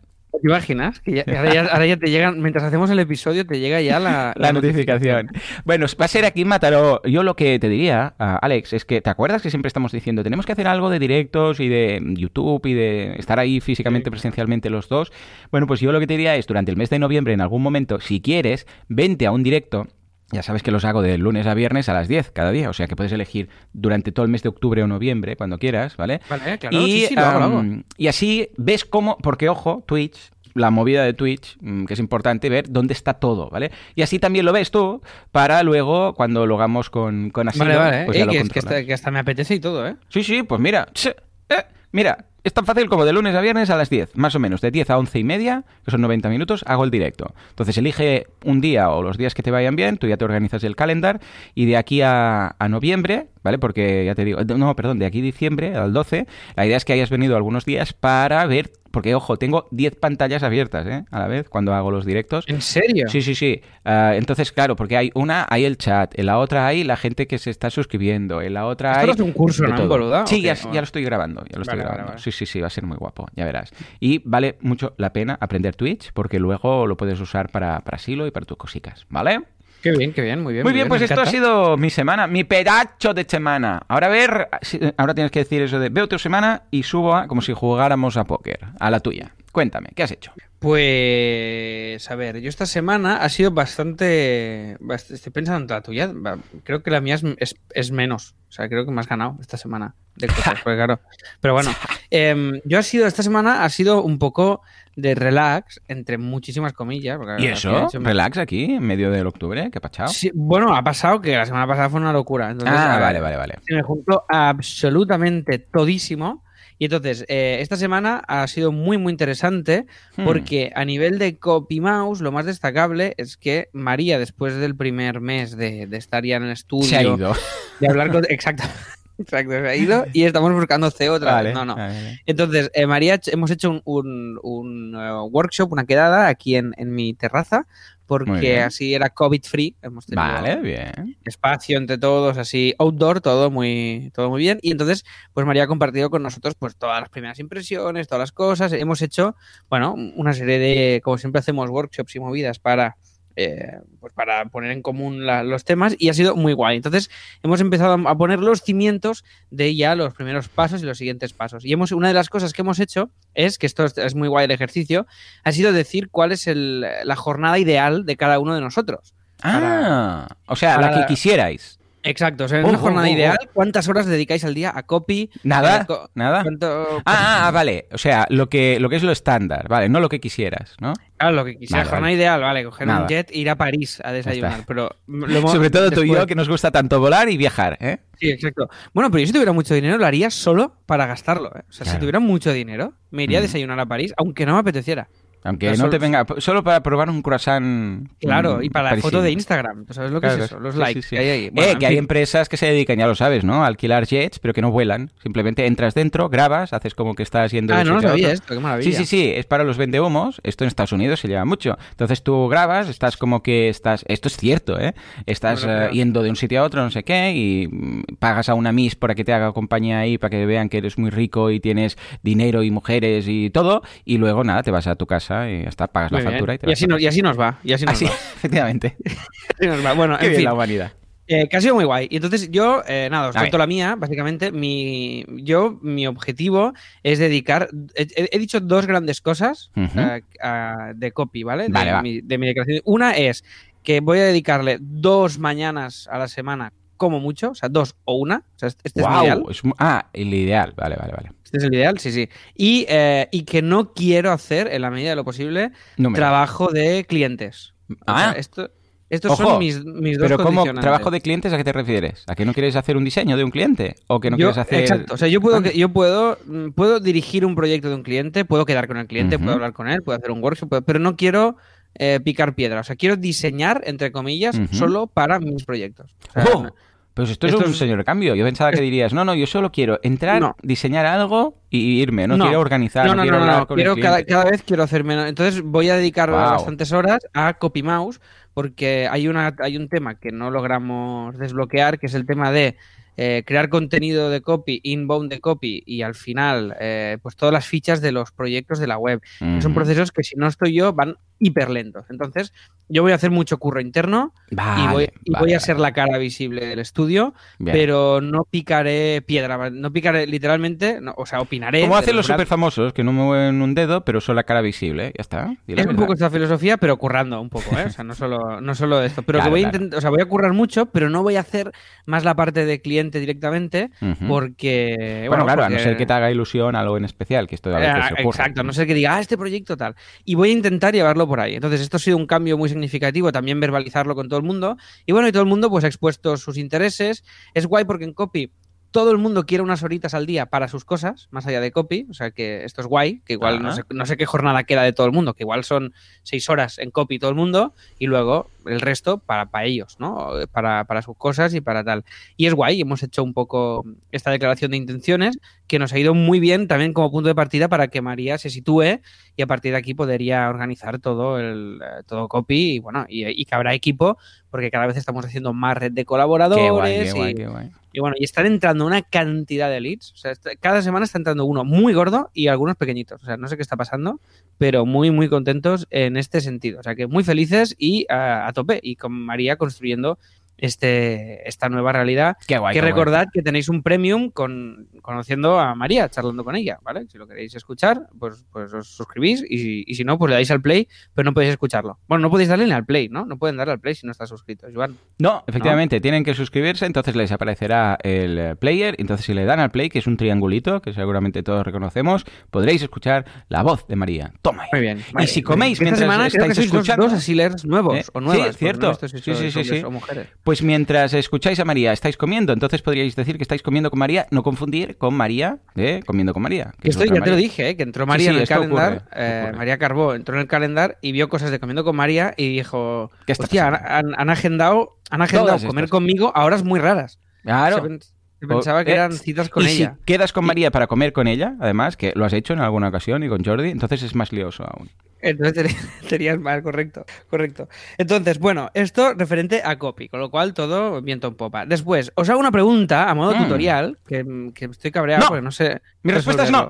¿Te imaginas? Que ya, ahora, ya, ahora, ya, te llegan, mientras hacemos el episodio, te llega ya la, la, la notificación. notificación. Bueno, va a ser aquí Mataró. Yo lo que te diría, uh, Alex, es que, ¿te acuerdas que siempre estamos diciendo, tenemos que hacer algo de directos y de YouTube y de estar ahí físicamente, sí. presencialmente los dos? Bueno, pues yo lo que te diría es, durante el mes de noviembre, en algún momento, si quieres, vente a un directo ya sabes que los hago de lunes a viernes a las 10 cada día, o sea que puedes elegir durante todo el mes de octubre o noviembre, cuando quieras, ¿vale? Vale, claro, y, sí, sí, lo hago, lo hago. Um, y así ves cómo, porque ojo, Twitch la movida de Twitch, mm, que es importante ver dónde está todo, ¿vale? Y así también lo ves tú para luego, cuando lo hagamos con, con Asilo, vale, vale. pues eh, ya lo que, es que, hasta, que, hasta, me apetece y todo, ¿eh? Sí, sí, pues mira, eh, mira, es tan fácil como de lunes a viernes a las 10, más o menos, de 10 a 11 y media, que son 90 minutos, hago el directo. Entonces elige un día o los días que te vayan bien, tú ya te organizas el calendar y de aquí a, noviembre, ¿vale? Porque ya te digo, no, perdón, de aquí a diciembre al 12, la idea es que hayas venido algunos días para ver porque, ojo, tengo 10 pantallas abiertas ¿eh? a la vez cuando hago los directos. ¿En serio? Sí, sí, sí. Uh, entonces, claro, porque hay una, hay el chat, en la otra hay la gente que se está suscribiendo, en la otra ¿Esto hay... No es un curso, ¿no? Boluda, sí, ya, ya, lo estoy grabando, ya lo estoy vale, grabando. Vale, vale. Sí, sí, sí, va a ser muy guapo, ya verás. Y vale mucho la pena aprender Twitch porque luego lo puedes usar para, para Silo y para tus cositas, ¿vale? Qué bien, qué bien, muy bien. Muy, muy bien, bien, pues esto ha sido mi semana, mi pedacho de semana. Ahora a ver, ahora tienes que decir eso de veo tu semana y subo a, como si jugáramos a póker, a la tuya. Cuéntame, ¿qué has hecho? Pues, a ver, yo esta semana ha sido bastante... Estoy pensando en la tuya. Creo que la mía es, es, es menos. O sea, creo que me has ganado esta semana de cosas, pues claro. Pero bueno, Em, yo ha sido, esta semana ha sido un poco de relax, entre muchísimas comillas. ¿Y eso? ¿Relax aquí, en medio del octubre? ¿Qué ha pasado? Sí, bueno, ha pasado que la semana pasada fue una locura. ah, vale, vale, vale. Se me juntó absolutamente todísimo. Y entonces, eh, esta semana ha sido muy, muy interesante hmm. porque a nivel de copy mouse, lo más destacable es que María, después del primer mes de, estar ya en el estudio, se ha ido. de hablar con. Exacto. Exacto, se ha ido y estamos buscando CEO otra vez. No, no. Entonces, eh, María, hemos hecho un, un, eh, workshop, una quedada aquí en, en mi terraza porque así era COVID free. Hemos tenido vale, bien. espacio entre todos, así outdoor, todo muy, todo muy bien. Y entonces, pues María ha compartido con nosotros pues todas las primeras impresiones, todas las cosas. Hemos hecho, bueno, una serie de, como siempre hacemos, workshops y movidas para eh, pues para poner en común los temas y ha sido muy guay. Entonces hemos empezado a poner los cimientos de ya los primeros pasos y los siguientes pasos. Y hemos, una de las cosas que hemos hecho es, que esto es, muy guay el ejercicio, ha sido decir cuál es la jornada ideal de cada uno de nosotros. Ah, o sea, la que quisierais. Exacto, o sea, en una jornada ideal, ¿cuántas horas dedicáis al día a copy? Nada, nada. Ah, ah, vale, o sea, lo que, lo que es lo estándar, vale, no lo que quisieras, ¿no? Claro, lo que quisieras, jornada ideal, vale, coger un jet e ir a París a desayunar, pero... Sobre todo tú y yo, que nos gusta tanto volar y viajar, ¿eh? Sí, exacto. Bueno, pero yo si tuviera mucho dinero lo haría solo para gastarlo, ¿eh? O sea, si tuviera mucho dinero, me iría a mm. desayunar a París, aunque no me apeteciera. Aunque no te venga, solo para probar un croissant. Claro, y para la foto de Instagram. ¿Sabes lo que es eso? Los likes ahí. eh, que hay empresas que se dedican, ya lo sabes, ¿no? A alquilar jets, pero que no vuelan. Simplemente entras dentro, grabas, haces como que estás yendo. Ah, no, no sabía esto, qué maravilla. Sí, sí, sí, es para los vendehumos. Esto en Estados Unidos se lleva mucho. Entonces tú grabas, estás como que estás. Esto es cierto, ¿eh? Estás eh, yendo de un sitio a otro, no sé qué, y mm, pagas a una Miss para que te haga compañía ahí, para que vean que eres muy rico y tienes dinero y mujeres y todo. Y luego, nada, te vas a tu casa y ya está, pagas la factura y, así y, así nos, va. Y así nos va. efectivamente. así nos va. Bueno, en fin. la humanidad. Eh, que ha sido muy guay. Y entonces yo, eh, nada, os cuento la mía. Básicamente, mi, yo, mi objetivo es dedicar. He, dicho dos grandes cosas eh, de copy, ¿vale? De, Mi, de mi declaración. Una es que voy a dedicarle dos mañanas a la semana como mucho, o sea, dos o una. O sea, este es el ideal. ah, el ideal, vale, vale, vale. Este es el ideal, sí, sí. Y, eh, y que no quiero hacer, en la medida de lo posible, trabajo de clientes. Ah. esto, estos son mis, mis dos Pero ¿cómo trabajo de clientes a qué te refieres? ¿A que no quieres hacer un diseño de un cliente? ¿O que no quieres hacer...? Exacto. O sea, yo puedo, yo puedo, mm, puedo dirigir un proyecto de un cliente, puedo quedar con el cliente, puedo hablar con él, puedo hacer un workshop, pero no quiero eh, picar piedra. O sea, quiero diseñar, entre comillas, solo para mis proyectos. Oh. Pues esto, es un señor cambio. Yo pensaba que dirías, no, no, yo solo quiero entrar, diseñar algo y irme. No, quiero organizar, no, quiero hablar con quiero cada, cada, vez quiero hacer menos. Entonces voy a dedicar bastantes horas a Copy Mouse porque hay, una, hay un tema que no logramos desbloquear, que es el tema de eh, crear contenido de copy, inbound de copy y al final, eh, pues todas las fichas de los proyectos de la web. Son procesos que si no estoy yo van hiper lentos. Entonces, yo voy a hacer mucho curro interno y voy, voy a ser la cara visible del estudio, pero no picaré piedra, no picaré literalmente, o sea, opinaré. Como hacen los super famosos, que no mueven un dedo, pero son la cara visible, ya está. Es un poco esta filosofía, pero currando un poco, ¿eh? O sea, no solo, no solo esto. Pero que voy a intentar, o sea, voy a currar mucho, pero no voy a hacer más la parte de cliente directamente, porque. Bueno, claro, a no ser que te haga ilusión algo en especial, que esto a veces eh, Exacto, a no ser que diga, ah, este proyecto tal. Y voy a intentar llevarlo por ahí. Entonces, esto ha sido un cambio muy significativo, también verbalizarlo con todo el mundo. Y bueno, y todo el mundo pues ha expuesto sus intereses. Es guay porque en copy todo el mundo quiere unas horitas al día para sus cosas, más allá de copy, o sea que esto es guay, que igual no sé, no sé, qué jornada queda de todo el mundo, que igual son seis horas en copy todo el mundo y luego el resto para, para ellos, ¿no? Para, para, sus cosas y para tal. Y es guay, hemos hecho un poco esta declaración de intenciones que nos ha ido muy bien también como punto de partida para que María se sitúe y a partir de aquí podría organizar todo el todo copy y bueno, y, que habrá equipo porque cada vez estamos haciendo más red de colaboradores y, bueno, y están entrando una cantidad de leads, o sea, cada semana está entrando uno muy gordo y algunos pequeñitos, o sea, no sé qué está pasando, pero muy muy contentos en este sentido, o sea, que muy felices y a tope y con María construyendo este, esta nueva realidad. Qué guay, que recordad que tenéis un premium con, conociendo a María, charlando con ella, ¿vale? Si lo queréis escuchar, pues, pues os suscribís y, y, si no, pues le dais al play, pero no podéis escucharlo. Bueno, no podéis darle ni al play, ¿no? No pueden darle al play si no está suscrito, Joan. No, efectivamente, tienen que suscribirse, entonces les aparecerá el player, entonces si le dan al play, que es un triangulito, que seguramente todos reconocemos, podréis escuchar la voz de María. Toma. Muy bien. Y si coméis mientras semana estáis escuchando... Dos, asilers nuevos ¿Eh? o nuevas. Sí, cierto. Sí, sí, sí, sí. O mujeres. Pues mientras escucháis a María, estáis comiendo, entonces podríais decir que estáis comiendo con María, no confundir con María de Comiendo con María. Que Esto ya María. te lo dije, ¿eh? que entró María sí, en el calendar, ocurre, eh, ocurre. María Carbó entró en el calendar y vio cosas de Comiendo con María y dijo, ¿Qué está hostia, han, pasando? han- han agendado, han agendado Todas comer estas. conmigo a horas muy raras. Claro. Se pensaba que Eh, eran citas con y ella. si quedas con María para comer con ella, además, que lo has hecho en alguna ocasión y con Jordi, entonces es más lioso aún. Entonces tenías- tenías mal, correcto, correcto. Entonces, bueno, esto referente a copy, con lo cual todo viento en popa. Después, os hago una pregunta a modo Mm. tutorial, que, que estoy cabreado No. porque no sé. Mi respuesta es no.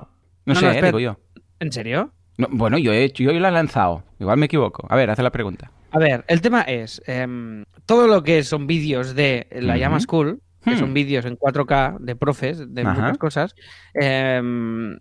No, No, sé, no, eh, digo yo. ¿En serio? No, bueno, yo he hecho, yo la he lanzado. Igual me equivoco. A ver, haz la pregunta. A ver, el tema es, em, todo lo que son vídeos de la llama School, que Hmm. son vídeos en 4K de profes, de Ajá. muchas cosas, em,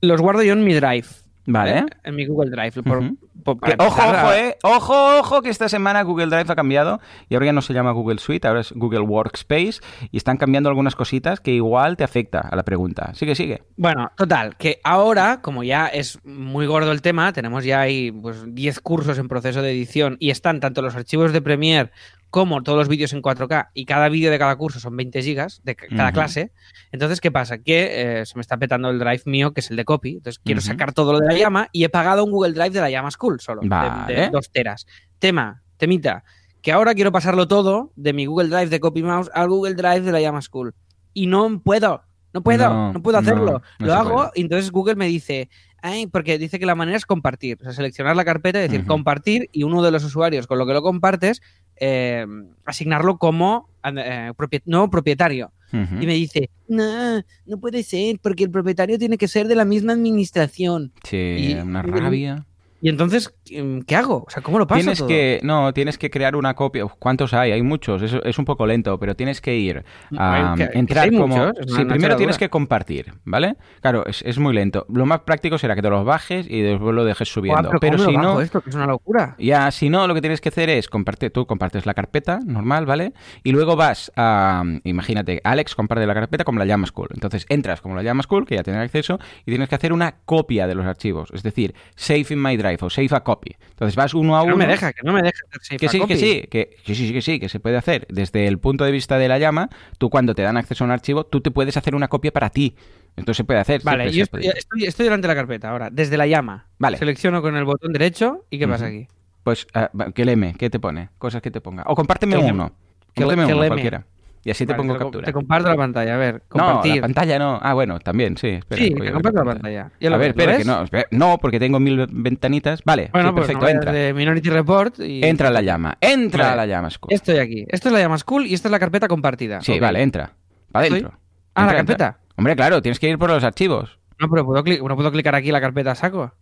los guardo yo en mi Drive. Vale. ¿eh? En mi Google Drive. por- Ujú. por- para Que, ojo, a- ojo, eh. Ojo, ojo, que esta semana Google Drive ha cambiado y ahora ya no se llama Google Suite, ahora es Google Workspace y están cambiando algunas cositas que igual te afecta a la pregunta. Sigue, sigue. Bueno, total, que ahora, como ya es muy gordo el tema, tenemos ya ahí pues 10 cursos en proceso de edición y están tanto los archivos de Premiere como todos los vídeos en 4K y cada vídeo de cada curso son 20 gigas de ca- cada clase. Entonces, ¿qué pasa? Que eh, se me está petando el drive mío, que es el de copy. Entonces, quiero sacar todo lo de la llama y he pagado un Google Drive de la llama School solo, de-. 2 teras. Tema, temita, que ahora quiero pasarlo todo de mi Google Drive de Copy Mouse al Google Drive de la llama School. Y no puedo. No puedo, No, no, puedo hacerlo. no, no lo hago y entonces Google me dice, ay, porque dice que la manera es compartir. O sea, seleccionar la carpeta y decir compartir y uno de los usuarios con lo que lo compartes, eh, asignarlo como eh, nuevo propietario. Y me dice, no, no puede ser, porque el propietario tiene que ser de la misma administración. Sí, y- una rabia. Y entonces, em, ¿qué hago? O sea, ¿cómo lo paso Tienes todo? que, no, tienes que crear una copia. Uf, ¿Cuántos hay? Hay muchos. Es, es un poco lento, pero tienes que ir a Que- que entrar hay como. muchos, sí, primero tienes que compartir, ¿vale? Claro, es, es muy lento. Lo más práctico será que te los bajes y después lo dejes subiendo. pero pero ¿cómo si no, esto? Que es una locura. ya, si no, lo que tienes que hacer es compartir, tú compartes la carpeta normal, ¿vale? Y luego vas a, imagínate, Alex comparte la carpeta como la llama School. Entonces entras como la llama School, que ya tienes acceso, y tienes que hacer una copia de los archivos. Es decir, save in my drive o save a copy. Entonces vas uno a Que uno. no me deja, que no me deja hacer Que a sí, copy. que sí, que, que sí, sí, que sí, que se puede hacer. Desde el punto de vista de la llama, tú cuando te dan acceso a un archivo, tú te puedes hacer una copia para ti. Entonces se puede hacer. Vale, yo estoy, estoy, estoy delante de la carpeta ahora, desde la llama. Vale. Selecciono con el botón derecho y ¿qué pasa aquí? Pues, va, que leme, ¿qué te pone? Cosas que te ponga. O compárteme Que uno. Que Compárteme uno, cualquiera. Y así te pongo te captura. Te comparto la pantalla, a ver, No, la compartir. pantalla no. Ah, bueno, también, sí. Espera, sí, te ver comparto la pantalla. a ver, ves, ¿lo espera, que no, espera, no, porque tengo mil ventanitas. Vale, Bueno, sí, pues perfecto, no entra. de Minority Report y... Entra la llama, entra Vale. a la llama, School. Estoy aquí. Esto es la llama School y esta es la carpeta compartida. Sí, vale, entra. Estoy- adentro. Ah, la entra. carpeta. Hombre, claro, tienes que ir por los archivos. No, pero ¿puedo no puedo clicar aquí la carpeta saco.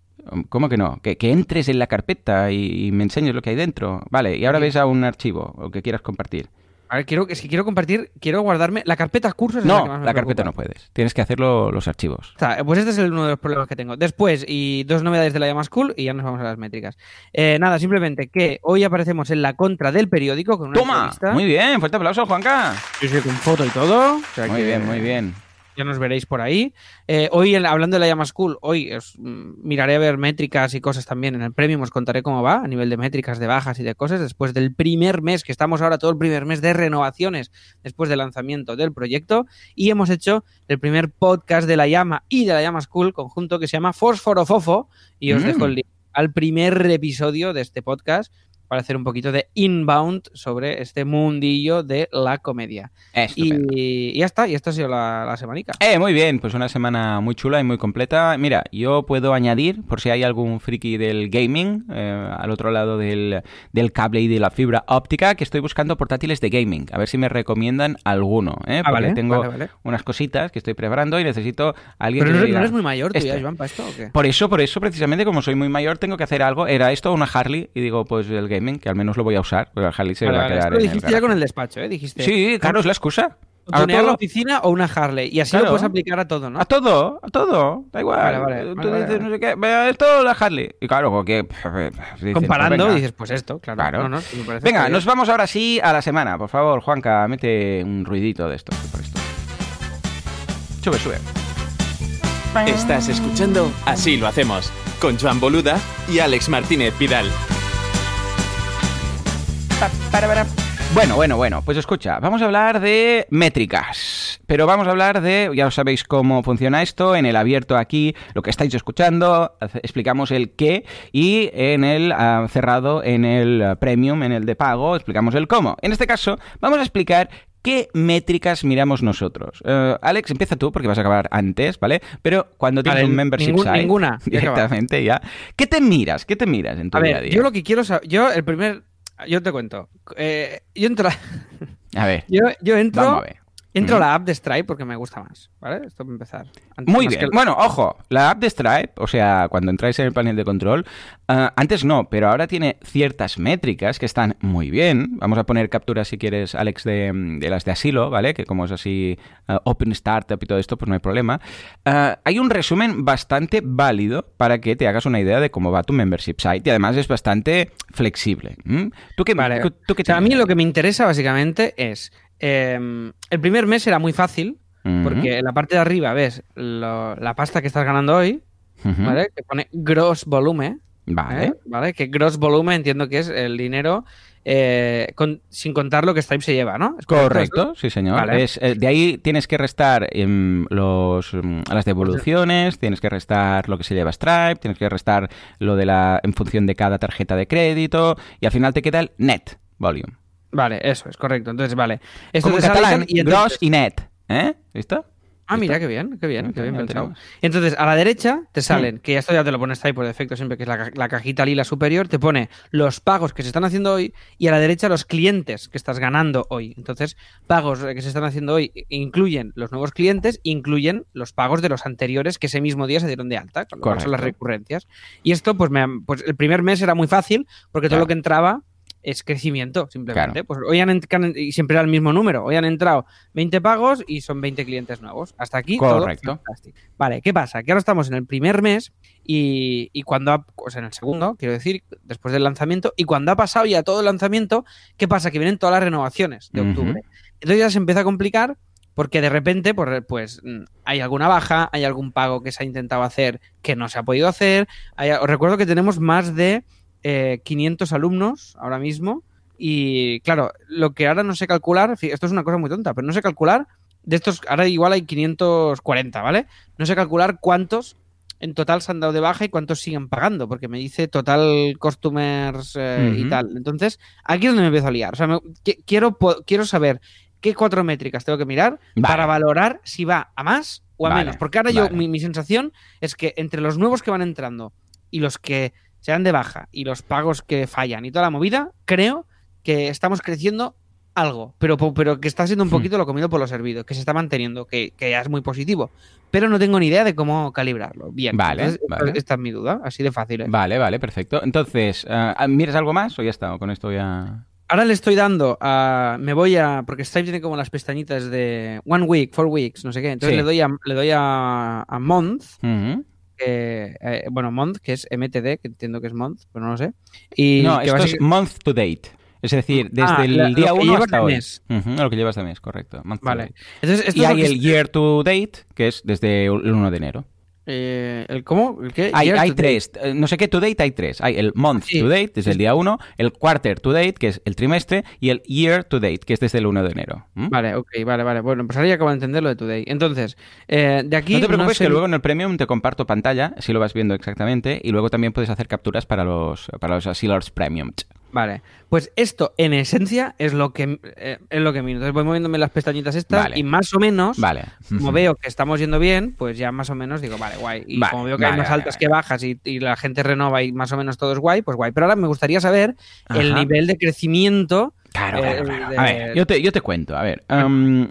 ¿Cómo que no? Que, que entres en la carpeta y, y me enseñes lo que hay dentro. Vale, y ahora Sí. ves a un archivo o que quieras compartir. A ver, quiero, es que quiero compartir, quiero guardarme... La carpeta cursos es la No, que más me la carpeta no puedes. Tienes que hacerlo los archivos. Pues este es el- uno de los problemas que tengo. Después, y dos novedades de la llama School y ya nos vamos a las métricas. Eh, nada, simplemente que hoy aparecemos en la contra del periódico con una ¡Toma! entrevista. Muy bien, fuerte aplauso, Juanca. Sí, sí, con foto y todo. O sea Muy que bien, muy bien. Ya nos veréis por ahí. Eh, hoy, en- hablando de la llama School, hoy os, mm, miraré a ver métricas y cosas también. En el Premium os contaré cómo va a nivel de métricas, de bajas y de cosas. Después del primer mes, que estamos ahora todo el primer mes de renovaciones después del lanzamiento del proyecto. Y hemos hecho el primer podcast de la llama y de la llama School conjunto que se llama Fosforofofo. Y os Mm. dejo el link al primer episodio de este podcast para hacer un poquito de inbound sobre este mundillo de la comedia. Estupendo. Y, y ya está, y esta ha sido la, la semanica. Eh, muy bien, pues una semana muy chula y muy completa. Mira, yo puedo añadir, por si hay algún friki del gaming, eh, al otro lado del, del cable y de la fibra óptica, que estoy buscando portátiles de gaming. A ver si me recomiendan alguno, ¿eh? Ah, Porque vale, tengo vale, vale. unas cositas que estoy preparando y necesito a alguien Pero que no, diga, no eres muy mayor tú ya, este. Joan, para esto o qué? Por eso, por eso, precisamente, como soy muy mayor, tengo que hacer algo. Era esto una Harley y digo, pues el gaming, que al menos lo voy a usar, porque el Harley se Vale, va a vale, quedar esto lo en el dijiste ya con el despacho, ¿eh? Dijiste. Sí, claro, es la excusa. tunear la oficina o una Harley. Y así lo puedes aplicar a todo, ¿no? A todo, a todo. Da igual. Vale, vale, Tú dices, no sé qué, esto la Harley. Y claro, porque... Comparando, dices, pues esto, claro. venga, nos vamos ahora sí a la semana. Por favor, Juanca, mete un ruidito de esto. Por esto. Sube, sube. Estás escuchando Así lo hacemos, con Joan Boluda y Alex Martínez Vidal. Bueno, bueno, bueno, pues escucha, vamos a hablar de métricas, pero vamos a hablar de, ya sabéis cómo funciona esto, en el abierto aquí, lo que estáis escuchando, explicamos el qué y en el ah, cerrado, en el premium, en el de pago, explicamos el cómo. En este caso, vamos a explicar ¿Qué métricas miramos nosotros? Eh, Alex, empieza tú porque vas a acabar antes, ¿vale? Pero cuando tienes un membership site, ninguna, directamente ya. ¿Qué te miras? ¿Qué te miras en tu a día a día? Yo lo que quiero saber, yo el primer, yo te cuento, eh, yo entro, a ver, yo, yo entro, Vamos a ver. Entro a la app de Stripe porque me gusta más, ¿vale? Esto para empezar. Muy bien. Bueno, ojo, la app de Stripe, o sea, cuando entráis en el panel de control, ah, antes no, pero ahora tiene ciertas métricas que están muy bien. Vamos a poner capturas, si quieres, Alex, de, las de asilo, ¿vale? Que como es así ah, Open Startup y todo esto, pues no hay problema. Ah, hay un resumen bastante válido para que te hagas una idea de cómo va tu membership site y además es bastante flexible. ¿Tú qué, vale. ¿tú, qué a mí lo que me interesa básicamente es Em, el primer mes era muy fácil, porque en la parte de arriba ves la pasta que estás ganando hoy, ¿vale? Que pone gross volumen. Vale. ¿eh? ¿Vale? Que gross volumen entiendo que es el dinero eh, sin contar lo que Stripe se lleva, ¿no? correcto, sí, señor. Es, eh, de ahí tienes que restar em, los, mm, las devoluciones, tienes que restar lo que se lleva Stripe, tienes que restar lo de la en función de cada tarjeta de crédito y al final te queda el net volume. Vale, eso es correcto. Entonces, vale. Esto Como catalán, y gross y net. ¿Eh? ¿Listo? Ah, mira, qué bien, qué bien, qué bien pensado. Entonces, a la derecha te salen, que esto ya te lo pones ahí por defecto siempre, que es la, cajita lila superior, te pone los pagos que se están haciendo hoy y a la derecha los clientes que estás ganando hoy. Entonces, pagos que se están haciendo hoy incluyen los nuevos clientes, incluyen los pagos de los anteriores que ese mismo día se dieron de alta, con son las recurrencias. Y esto, pues, me, pues el primer mes era muy fácil, porque todo lo que entraba es crecimiento, simplemente. Pues hoy han entrado, y siempre era el mismo número, hoy han entrado 20 pagos y son 20 clientes nuevos. Hasta aquí Correcto. todo Vale, ¿qué pasa? Que ahora estamos en el primer mes y, y cuando ha, pues en el segundo, quiero decir, después del lanzamiento, y cuando ha pasado ya todo el lanzamiento, ¿qué pasa? Que vienen todas las renovaciones de octubre. Entonces ya se empieza a complicar porque de repente, pues, pues, hay alguna baja, hay algún pago que se ha intentado hacer que no se ha podido hacer. os recuerdo que tenemos más de 500 eh, alumnos ahora mismo. Y claro, lo que ahora no sé calcular, esto es una cosa muy tonta, pero no sé calcular, de estos, ahora igual hay 540, ¿vale? No sé calcular cuántos en total se han dado de baja y cuántos siguen pagando, porque me dice total customers eh, y tal. Entonces, aquí es donde me empiezo a liar. O sea, quiero, quiero saber qué cuatro métricas tengo que mirar para valorar si va a más o a menos. Porque ahora yo, mi, mi sensación es que entre los nuevos que van entrando y los que se dan de baja y los pagos que fallan y toda la movida, creo que estamos creciendo algo, pero, pero que está siendo un hmm. poquito lo comido por lo servido, que se está manteniendo, que, ya es muy positivo. Pero no tengo ni idea de cómo calibrarlo. Bien, vale, esta es mi duda, así de fácil. ¿eh? Vale, vale, perfecto. Entonces, uh, ¿miras algo más o ya está? con esto ya...? Ahora le estoy dando a... Me voy a... Porque Stripe tiene como las pestañitas de One Week, Four Weeks, no sé qué. Entonces le doy a, le doy a, a Month. Eh, bueno, month, que es MTD, que entiendo que es month, pero no lo sé. Y no, esto es month to date. Es decir, desde ah, el día 1 hasta hoy. Mes. lo que llevas de mes, correcto. vale. Entonces, y hay el year to date, que es desde el 1 de enero. Eh, ¿El cómo? qué? Hay, tres. Eh, no sé qué to date hay tres. Hay el month to date, desde el día 1, el quarter to date, que es el trimestre, y el year to date, que es desde el 1 de enero. Vale, ok, vale, vale. Bueno, pues ahora ya acabo de entender lo de today. Entonces, eh, de aquí. No te preocupes que luego en el premium te comparto pantalla, si lo vas viendo exactamente, y luego también puedes hacer capturas para los, para los Sealers Premium. Vale, pues esto en esencia es lo que eh, es lo que miro. Entonces voy moviéndome las pestañitas estas y más o menos, vale. como veo que estamos yendo bien, pues ya más o menos digo, vale, guay. Y como veo que hay más altas que bajas y, la gente renova y más o menos todo es guay, pues guay. Pero ahora me gustaría saber el nivel de crecimiento Claro, eh, A ver, yo te, yo te cuento. A ver, um,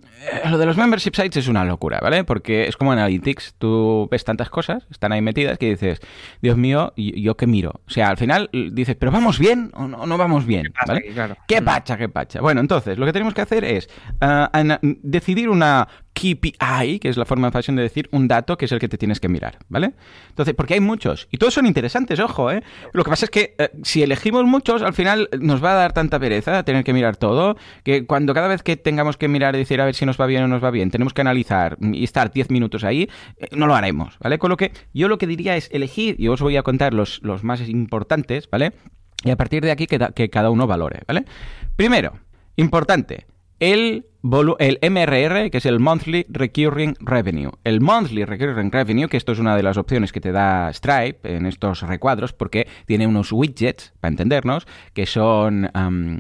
lo de los membership sites es una locura, ¿vale? Porque es como Analytics. Tú ves tantas cosas, están ahí metidas, que dices, Dios mío, ¿yo qué miro? O sea, al final dices, ¿pero vamos bien o no, vamos bien? ¿vale? ¿Qué pacha, qué pacha? Bueno, entonces, lo que tenemos que hacer es uh, decidir una KPI, que es la forma fácil de decir un dato que es el que te tienes que mirar, ¿vale? Entonces, porque hay muchos, y todos son interesantes, ojo, ¿eh? Lo que pasa es que eh, si elegimos muchos, al final nos va a dar tanta pereza tener que mirar todo, que cuando cada vez que tengamos que mirar y decir a ver si nos va bien o nos va bien, tenemos que analizar y estar 10 minutos ahí, eh, no lo haremos, ¿vale? Con lo que yo lo que diría es elegir, y os voy a contar los, los más importantes, ¿vale? Y a partir de aquí que cada uno valore, ¿vale? Primero, importante, el el MRR, que es el Monthly Recurring Revenue. El Monthly Recurring Revenue, que esto es una de las opciones que te da Stripe en estos recuadros, porque tiene unos widgets, para entendernos, que son,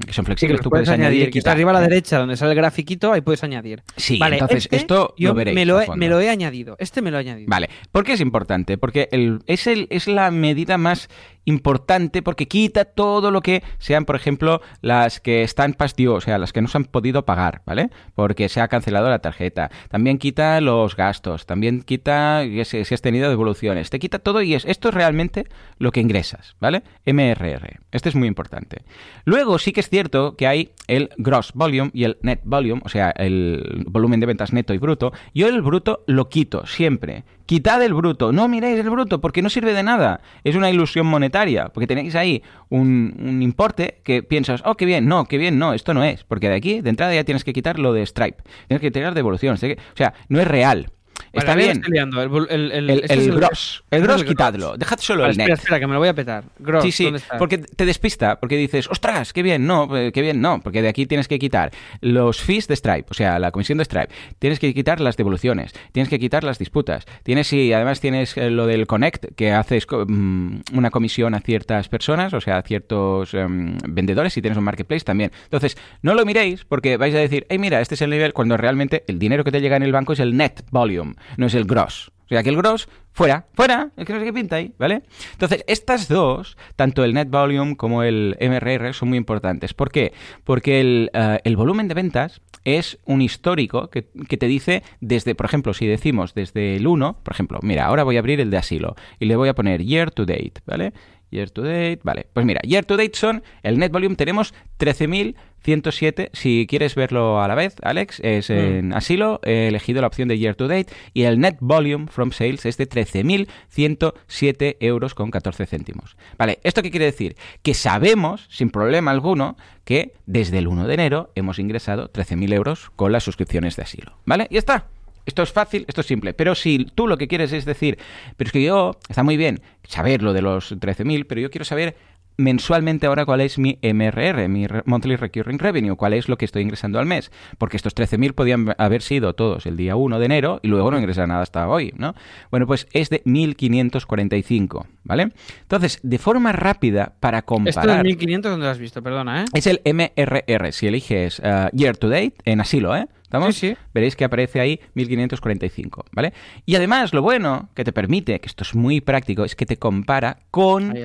que son flexibles. Tú puedes, añadir. Está arriba a la derecha, donde sale el grafiquito, ahí puedes añadir. Sí, vale, entonces este esto lo veréis. Me lo, he, me lo, he, añadido. Este me lo he añadido. Vale. ¿Por qué es importante? Porque el, es, el, es la medida más importante porque quita todo lo que sean, por ejemplo, las que están past o sea, las que no se han podido pagar, ¿vale? Porque se ha cancelado la tarjeta. También quita los gastos, también quita si, has tenido devoluciones. Te quita todo y es esto es realmente lo que ingresas, ¿vale? MRR. Este es muy importante. Luego sí que es cierto que hay el gross volume y el net volume, o sea, el volumen de ventas neto y bruto. Yo el bruto lo quito siempre. Quitad el bruto. No miréis el bruto porque no sirve de nada. Es una ilusión monetaria. Porque tenéis ahí un, importe que piensas, oh, qué bien, no, qué bien, no, esto no es. Porque de aquí, de entrada, ya tienes que quitar lo de Stripe. Tienes que tirar devoluciones. O sea, no es real. Está bien. El, el, el, gross. El gross, quitadlo. Dejad solo el net. Espera, que me lo voy a petar. Gross, sí, sí, porque te despista. Porque dices, ostras, qué bien, no, eh, qué bien, no. Porque de aquí tienes que quitar los fees de Stripe, o sea, la comisión de Stripe. Tienes que quitar las devoluciones. Tienes que quitar las disputas. Tienes, y además tienes eh, lo del Connect, que haces mm, una comisión a ciertas personas, o sea, a ciertos em, vendedores, si tienes un marketplace también. Entonces, no lo miréis porque vais a decir, hey, mira, este es el nivel, cuando realmente el dinero que te llega en el banco es el net volume no es el gross. O sea, que el gross, fuera, fuera, es que no sé qué pinta ahí, ¿vale? Entonces, estas dos, tanto el net volume como el MRR, son muy importantes. ¿Por qué? Porque el, eh, el volumen de ventas es un histórico que, que, te dice desde, por ejemplo, si decimos desde el 1, por ejemplo, mira, ahora voy a abrir el de asilo y le voy a poner year to date, ¿vale? Year to date, vale. Pues mira, year to date son, el net volume tenemos 13.107. Si quieres verlo a la vez, Alex, es mm. en asilo, he elegido la opción de year to date y el net volume from sales es de 13.107 euros con 14 céntimos. Vale, ¿esto qué quiere decir? Que sabemos, sin problema alguno, que desde el 1 de enero hemos ingresado 13.000 euros con las suscripciones de asilo. ¿Vale? Y está. Esto es fácil, esto es simple. Pero si tú lo que quieres es decir, pero es que yo, está muy bien saber lo de los 13.000, pero yo quiero saber mensualmente ahora cuál es mi MRR, mi Monthly Recurring Revenue, cuál es lo que estoy ingresando al mes. Porque estos 13.000 podían haber sido todos el día 1 de enero y luego no ingresar nada hasta hoy, ¿no? Bueno, pues es de 1.545, ¿vale? Entonces, de forma rápida, para comparar... ¿Esto de 1.500 dónde lo has visto? Perdona, ¿eh? Es el MRR, si eliges uh, Year to Date, en asilo, ¿eh? ¿Estamos? Sí, sí. Veréis que aparece ahí 1545, ¿vale? Y además, lo bueno que te permite, que esto es muy práctico, es que te compara con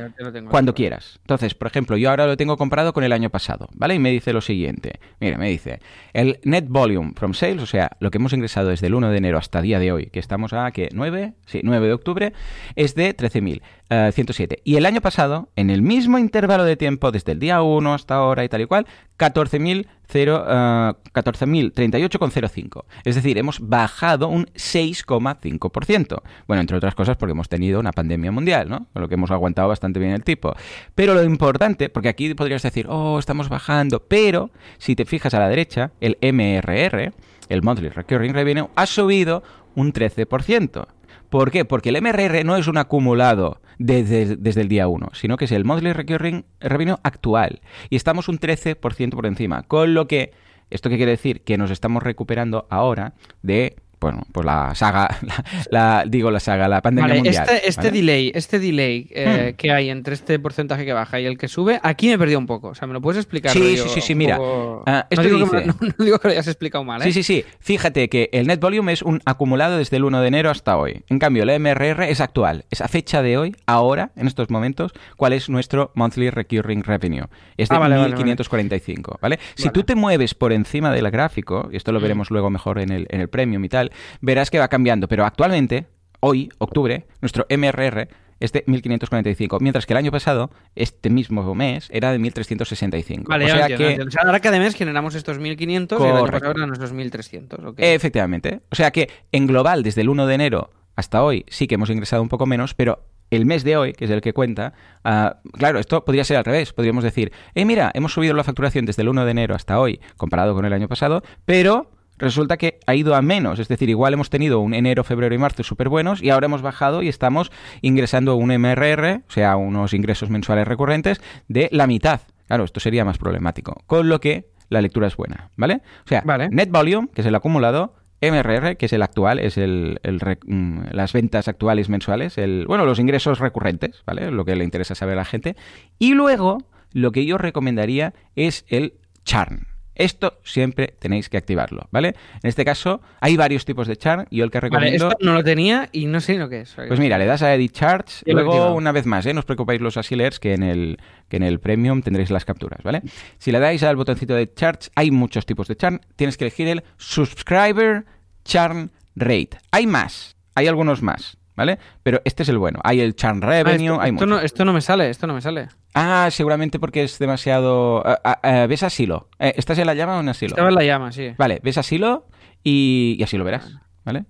cuando quieras. Entonces, por ejemplo, yo ahora lo tengo comparado con el año pasado, ¿vale? Y me dice lo siguiente. Mira, me dice, el net volume from sales, o sea, lo que hemos ingresado desde el 1 de enero hasta el día de hoy, que estamos a, ¿qué? ¿9? Sí, 9 de octubre, es de 13.107. y el año pasado, en el mismo intervalo de tiempo, desde el día 1 hasta ahora y tal y cual, 14.038,05. Uh, es decir, hemos bajado un 6,5%. Bueno, entre otras cosas porque hemos tenido una pandemia mundial, ¿no? Con lo que hemos aguantado bastante bien el tipo. Pero lo importante, porque aquí podrías decir, oh, estamos bajando, pero si te fijas a la derecha, el MRR, el Monthly Recurring Revenue, ha subido un 13%. ¿Por qué? Porque el MRR no es un acumulado desde, desde el día 1, sino que es el monthly recurring revenue actual. Y estamos un 13% por encima. Con lo que, ¿esto qué quiere decir? Que nos estamos recuperando ahora de bueno, pues la saga, la, digo la saga, la pandemia mundial. Este, este delay, este delay eh, hmm. que hay entre este porcentaje que baja y el que sube, aquí me perdió un poco. O sea, ¿me lo puedes explicar? Sí, sí, sí, sí, mira. Ah, no, digo que, no, digo que lo hayas explicado mal, ¿eh? Sí, sí, sí. Fíjate que el net volume es un acumulado desde el 1 de enero hasta hoy. En cambio, el MRR es actual. Es a fecha de hoy, ahora, en estos momentos, cuál es nuestro monthly recurring revenue. Es de 1545, ah, ¿vale? Si tú te mueves por encima del gráfico, y esto lo mm. veremos luego mejor en el, en el premium y tal, verás que va cambiando. Pero actualmente, hoy, octubre, nuestro MRR es de 1545, mientras que el año pasado, este mismo mes, era de 1365. Vale, o sea que... ahora cada mes generamos estos 1500 y el año pasado eran 1300. Efectivamente. O sea que en global, desde el 1 de enero hasta hoy, sí que hemos ingresado un poco menos, pero el mes de hoy, que es el que cuenta, ah, claro, esto podría ser al revés. Podríamos decir, eh, mira, hemos subido la facturación desde el 1 de enero hasta hoy, comparado con el año pasado, pero resulta que ha ido a menos. Es decir, igual hemos tenido un enero, febrero y marzo súper buenos y ahora hemos bajado y estamos ingresando un MRR, o sea, unos ingresos mensuales recurrentes, de la mitad. Claro, esto sería más problemático. Con lo que la lectura es buena, ¿vale? O sea, net volume, que es el acumulado, MRR, que es el actual, es el, mm, las ventas actuales mensuales, el, bueno, los ingresos recurrentes, ¿vale? Lo que le interesa saber a la gente. Y luego, lo que yo recomendaría es el churn. Esto siempre tenéis que activarlo, ¿vale? En este caso, hay varios tipos de chart y yo el que recomiendo... Vale, esto no lo tenía y no sé lo que es. Pues mira, le das a Edit Charts, y luego una vez más, ¿eh? No os preocupéis los asilers que en el que en el Premium tendréis las capturas, ¿vale? Si le dais al botoncito de Charts, hay muchos tipos de chart. Tienes que elegir el Subscriber Churn Rate. Hay más, hay algunos más, ¿vale? Pero este es el bueno. Hay el Churn ah, Revenue, hay esto, no, esto no me sale, esto no me sale. Ah, seguramente porque es demasiado... Ah, ah, eh, ¿Ves asilo? Eh, ¿Estás en la llama o en asilo? Estaba en la llama, sí. Vale, ves asilo y, y así lo verás, ¿vale?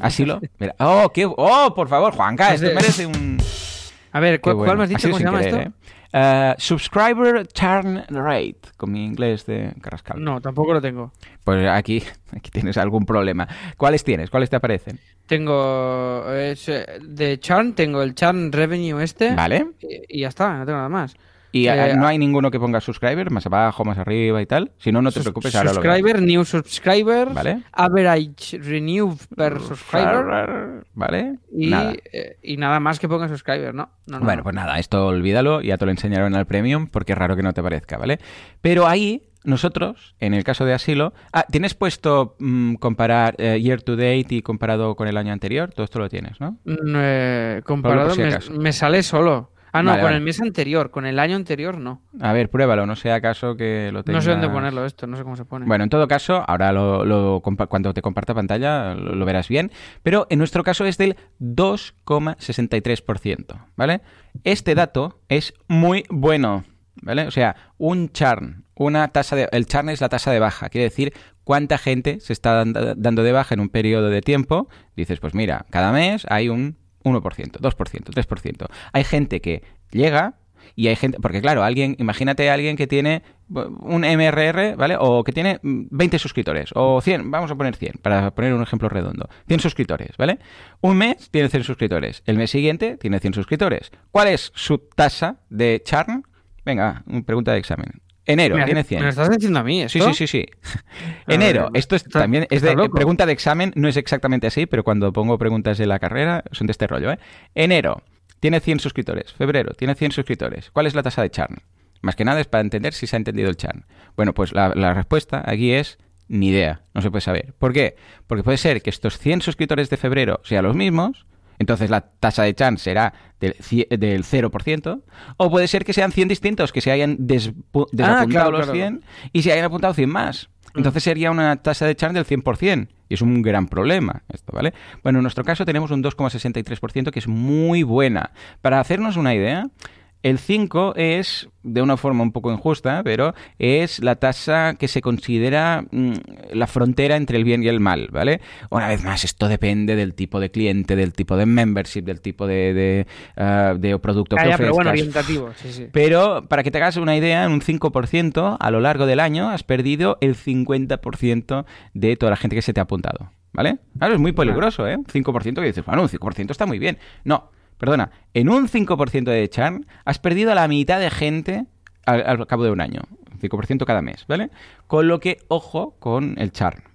Asilo. Mira. Oh, qué... oh, por favor, Juanca, esto merece un... A ver, ¿cuál, me has dicho? ¿Cómo se llama esto? ¿eh? Uh, subscriber Turn Rate, con mi inglés de Carrascal. No, tampoco lo tengo. Pues aquí, aquí tienes algún problema. ¿Cuáles tienes? ¿Cuáles te aparecen? Tengo eh, de churn, tengo el churn revenue este. Vale. Y, y ya está, no tengo nada más. ¿Y eh, no hay ninguno que ponga subscriber más abajo, más arriba y tal? Si no, no te preocupes, ahora Subscriber, new subscriber, ¿vale? average renew per subscriber. ¿Vale? Y nada. Eh, y nada más que ponga subscriber, ¿no? bueno, pues nada, esto olvídalo, ya te lo enseñaron al premium porque es raro que no te parezca, ¿vale? Pero ahí nosotros, en el caso de asilo, ah, ¿tienes puesto mm, comparar eh, year to date y comparado con el año anterior? Todo esto lo tienes, ¿no? Mm, comparado me, sale solo. Ah, no, con el mes anterior, con el año anterior no. A ver, pruébalo, no sea acaso que lo tengas... No sé dónde ponerlo esto, no sé cómo se pone. Bueno, en todo caso, ahora lo, cuando te comparta pantalla lo, verás bien, pero en nuestro caso es del 2,63%, ¿vale? Este dato es muy bueno, ¿vale? O sea, un churn, una tasa de... El churn es la tasa de baja, quiere decir cuánta gente se está dando de baja en un periodo de tiempo. Dices, pues mira, cada mes hay un 1%, 2%, 3%. Hay gente que llega y hay gente, porque claro, alguien, imagínate a alguien que tiene un MRR, ¿vale? O que tiene 20 suscriptores, o 100, vamos a poner 100, para poner un ejemplo redondo. 100 suscriptores, ¿vale? Un mes tiene 100 suscriptores, el mes siguiente tiene 100 suscriptores. ¿Cuál es su tasa de churn? Venga, pregunta de examen. Enero, tiene 100. ¿Me lo estás diciendo a mí esto? Sí, sí, sí, sí. Enero, esto es también es de pregunta de examen, no es exactamente así, pero cuando pongo preguntas de la carrera son de este rollo, ¿eh? Enero, tiene 100 suscriptores. Febrero, tiene 100 suscriptores. ¿Cuál es la tasa de churn? Más que nada es para entender si se ha entendido el churn. Bueno, pues la, la respuesta aquí es ni idea, no se puede saber. ¿Por qué? Porque puede ser que estos 100 suscriptores de febrero sean los mismos, entonces la tasa de chance será del, del 0%, o puede ser que sean 100 distintos, que se hayan ah, desapuntado los 100 y se hayan apuntado 100 más. Mm. Entonces sería una tasa de chance del 100%. Y es un gran problema esto, ¿vale? Bueno, en nuestro caso tenemos un 2,63% que es muy buena. Para hacernos una idea, el 5 es, de una forma un poco injusta, pero es la tasa que se considera mm, la frontera entre el bien y el mal, ¿vale? Una vez más, esto depende del tipo de cliente, del tipo de membership, del tipo de, de, ah, producto que ofrezcas. Pero bueno, orientativo, sí, sí. Pero, para que te hagas una idea, en un 5% a lo largo del año has perdido el 50% de toda la gente que se te ha apuntado, ¿vale? Claro, es muy peligroso, ¿eh? Un 5% que dices, bueno, un 5% está muy bien. No, perdona, en un 5% de churn has perdido a la mitad de gente al, cabo de un año. 5% cada mes, ¿vale? Con lo que, ojo con el charn.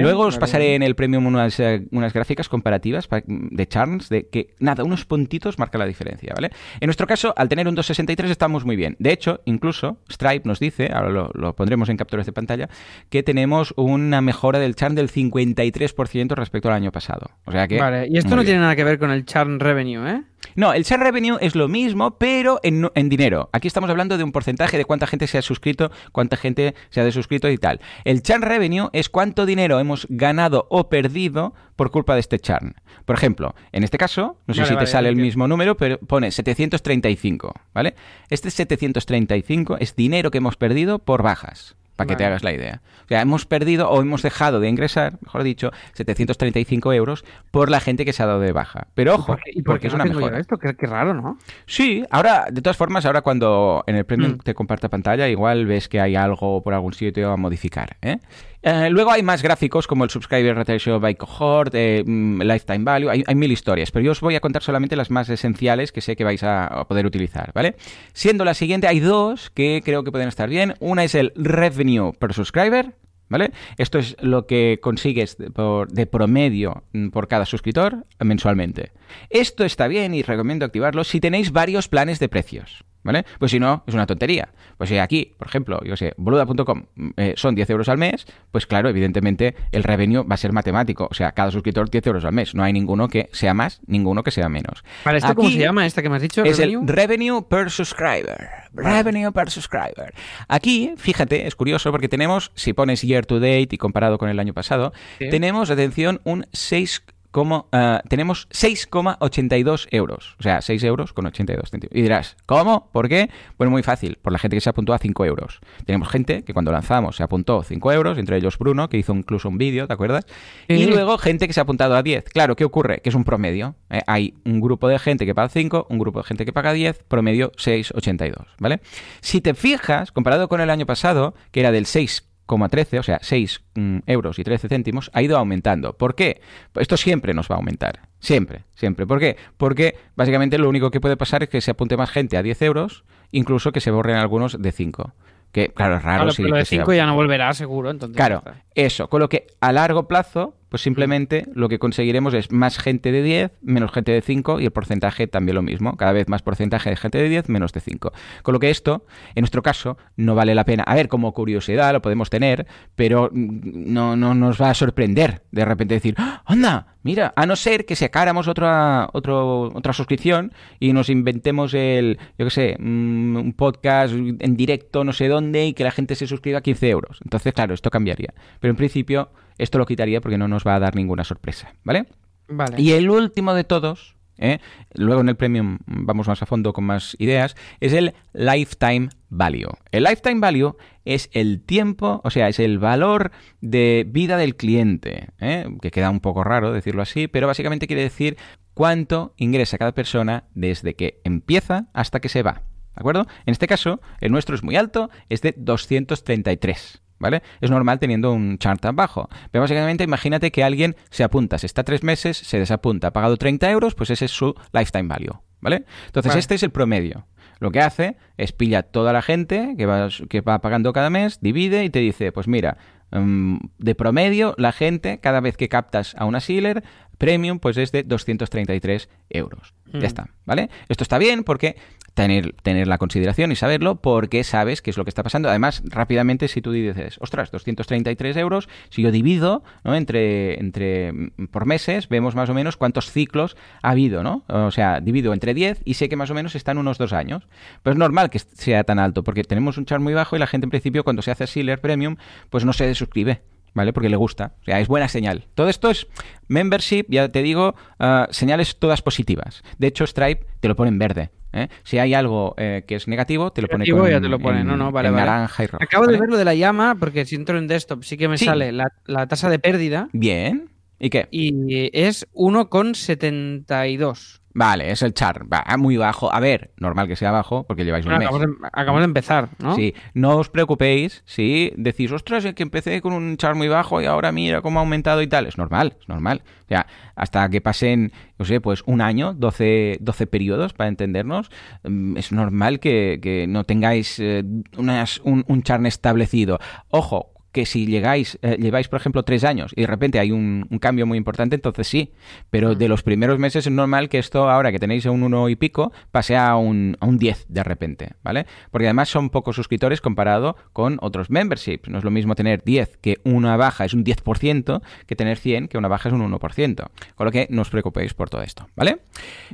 Luego os pasaré en el Premium unas, eh, unas gráficas comparativas de charms de que, nada, unos puntitos marca la diferencia, ¿vale? En nuestro caso, al tener un 263 estamos muy bien. De hecho, incluso Stripe nos dice, ahora lo, pondremos en capturas de pantalla, que tenemos una mejora del charm del 53% respecto al año pasado. O sea que... Vale, y esto no tiene nada que ver con el charm revenue, ¿eh? No, el churn revenue es lo mismo, pero en, en, dinero. Aquí estamos hablando de un porcentaje de cuánta gente se ha suscrito, cuánta gente se ha desuscrito y tal. El churn revenue es cuánto dinero hemos ganado o perdido por culpa de este churn. Por ejemplo, en este caso, no sé si te sale el mismo número, pero pone 735, ¿vale? Este 735 es dinero que hemos perdido por bajas para que te hagas la idea. O sea, hemos perdido o hemos dejado de ingresar, mejor dicho, 735 euros por la gente que se ha dado de baja. Pero ojo, ¿Y porque es una mejora. Esto? Qué, raro, ¿no? Sí, ahora, de todas formas, ahora cuando en el premium mm. te comparta pantalla, igual ves que hay algo por algún sitio a modificar, ¿eh? Eh, luego hay más gráficos como el Subscriber Ratio by Cohort, eh, mm, Lifetime Value, hay, mil historias, pero yo os voy a contar solamente las más esenciales que sé que vais a, poder utilizar, ¿vale? Siendo la siguiente, hay dos que creo que pueden estar bien. Una es el Revenue per Subscriber, ¿Vale? Esto es lo que consigues de, promedio mm, por cada suscriptor mensualmente. Esto está bien y recomiendo activarlo si tenéis varios planes de precios. ¿Vale? Pues si no, es una tontería. Pues si aquí, por ejemplo, yo sé, boluda.com eh, son 10 euros al mes, pues claro, evidentemente el revenue va a ser matemático. O sea, cada suscriptor 10 euros al mes. No hay ninguno que sea más, ninguno que sea menos. Vale, ¿esto cómo se llama, esta que me has dicho? Es el revenue per subscriber. Revenue per subscriber. Aquí, fíjate, es curioso porque tenemos, si pones year to date y comparado con el año pasado, tenemos, atención, un 6 como, uh, tenemos 6,82 euros. O sea, 6 euros con 82 céntimos. Y dirás, ¿cómo? ¿Por qué? Pues muy fácil, por la gente que se apuntó a 5 euros. Tenemos gente que cuando lanzamos se apuntó 5 euros, entre ellos Bruno, que hizo incluso un vídeo, ¿te acuerdas? Y luego gente que se ha apuntado a 10. Claro, ¿qué ocurre? Que es un promedio. ¿eh? Hay un grupo de gente que paga 5, un grupo de gente que paga 10, promedio 6,82, ¿vale? Si te fijas, comparado con el año pasado, que era del 6 13, o sea, 6 mm, euros y 13 céntimos, ha ido aumentando. ¿Por qué? Esto siempre nos va a aumentar. Siempre, siempre. ¿Por qué? Porque básicamente lo único que puede pasar es que se apunte más gente a 10 euros, incluso que se borren algunos de 5. Que, claro, es raro. Claro, de 5 ya no volverá, seguro. Entonces claro, eso. Con lo que a largo plazo pues simplemente lo que conseguiremos es más gente de 10, menos gente de 5 y el porcentaje también lo mismo. Cada vez más porcentaje de gente de 10, menos de 5. Con lo que esto, en nuestro caso, no vale la pena. A ver, como curiosidad lo podemos tener, pero no, no nos va a sorprender de repente decir, ¡anda! Mira, a no ser que sacáramos otra, otro, otra suscripción y nos inventemos el, yo qué sé, mm, un podcast en directo no sé dónde y que la gente se suscriba a 15 euros. Entonces, claro, esto cambiaría. Pero en principio esto lo quitaría porque no nos va a dar ninguna sorpresa, ¿vale? Vale. Y el último de todos, ¿eh? luego en el premium vamos más a fondo con más ideas, es el lifetime value. El lifetime value es el tiempo, o sea, es el valor de vida del cliente, ¿eh? que queda un poco raro decirlo así, pero básicamente quiere decir cuánto ingresa cada persona desde que empieza hasta que se va. ¿De acuerdo? En este caso, el nuestro es muy alto, es de 233. ¿Vale? Es normal teniendo un chart tan bajo. Pero básicamente imagínate que alguien se apunta, se está tres meses, se desapunta, ha pagado 30 euros, pues ese es su lifetime value, ¿vale? Entonces este es el promedio. Lo que hace es pilla toda la gente que va, que va pagando cada mes, divide y te dice, pues mira, mm, de promedio la gente, cada vez que captas a una sealer, premium, pues es de 233 euros. Ya mm. está, ¿vale? Esto está bien porque tener, tener la consideración y saberlo porque sabes qué es lo que está pasando. Además, rápidamente, si tú dices, ostras, 233 euros, si yo divido ¿no? entre, entre mm, por meses, vemos más o menos cuántos ciclos ha habido, ¿no? O sea, divido entre 10 y sé que más o menos están unos dos años. Pero es normal que sea tan alto porque tenemos un char muy bajo y la gente en principio cuando se hace Sealer Premium, pues no se suscribe. ¿vale? Porque le gusta. O sea, es buena señal. Todo esto es membership, ya te digo, ah, señales todas positivas. De hecho, Stripe te lo pone en verde. ¿Eh? Si hay algo eh, que es negativo, te lo pone con, ya te lo pone. no, no, vale, naranja y rojo. Acabo de ver lo de la llama, porque si entro en desktop sí que me sale la, tasa de pérdida. Bien. ¿Y qué? Y es 1,72. Vale, es el char. Va muy bajo. A ver, normal que sea bajo porque lleváis un mes. Acabamos de, empezar, ¿no? Sí, no os preocupéis si decís, ostras, es que empecé con un char muy bajo y ahora mira cómo ha aumentado y tal. Es normal, es normal. O sea, hasta que pasen, no sé, pues un año, 12, 12 periodos para entendernos, mm, es normal que, no tengáis eh, un, un char establecido. Ojo, que si llegáis, eh, lleváis, por ejemplo, tres años y de repente hay un, cambio muy importante, entonces sí. Pero de los primeros meses es normal que esto, ahora que tenéis un uno y pico, pase a un, a un 10 de repente, ¿vale? Porque además son pocos suscriptores comparado con otros memberships. No es lo mismo tener 10 que una baja es un 10% que tener 100 que una baja es un 1%. Con lo que no os preocupéis por todo esto, ¿vale?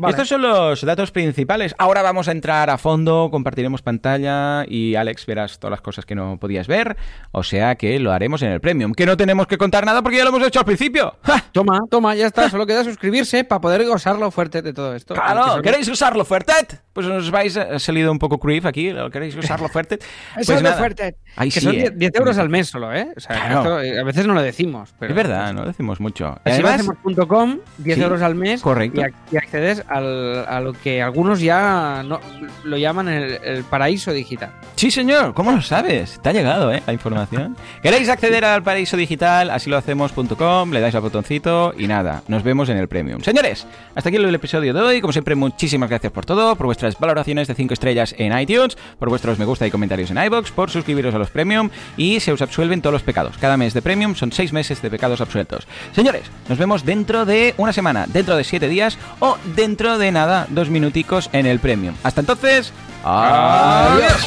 Estos son los datos principales. Ahora vamos a entrar a fondo, compartiremos pantalla y Alex verás todas las cosas que no podías ver. O sea que lo haremos en el Premium. Que no tenemos que contar nada porque ya lo hemos hecho al principio. Toma, toma, ya está. Solo queda suscribirse para poder usarlo fuerte de todo esto. Claro, ¿queréis usarlo fuerte? Pues os vais, ha salido un poco creep aquí. ¿Queréis usarlo fuerte? Pues fuerte. que son 10 ¿eh? euros al mes solo, ¿eh? O sea, eh, a veces no lo decimos. Pero... Es verdad, no decimos mucho. Si hacemos.com, 10 euros al mes. Correcto. Y, accedes al, a lo que algunos ya no, lo llaman el, el paraíso digital. Sí, señor. ¿Cómo lo sabes? Te ha llegado, ¿eh? La información. ¿Queréis acceder al paraíso digital? Así lo hacemos.com, le dais al botoncito y nada, nos vemos en el premium. Señores, hasta aquí el episodio de hoy. Como siempre, muchísimas gracias por todo, por vuestras valoraciones de 5 estrellas en iTunes, por vuestros me gusta y comentarios en iBox, por suscribiros a los premium y se os absuelven todos los pecados. Cada mes de premium son 6 meses de pecados absueltos. Señores, nos vemos dentro de una semana, dentro de 7 días o dentro de nada, dos minuticos en el premium. Hasta entonces, adiós.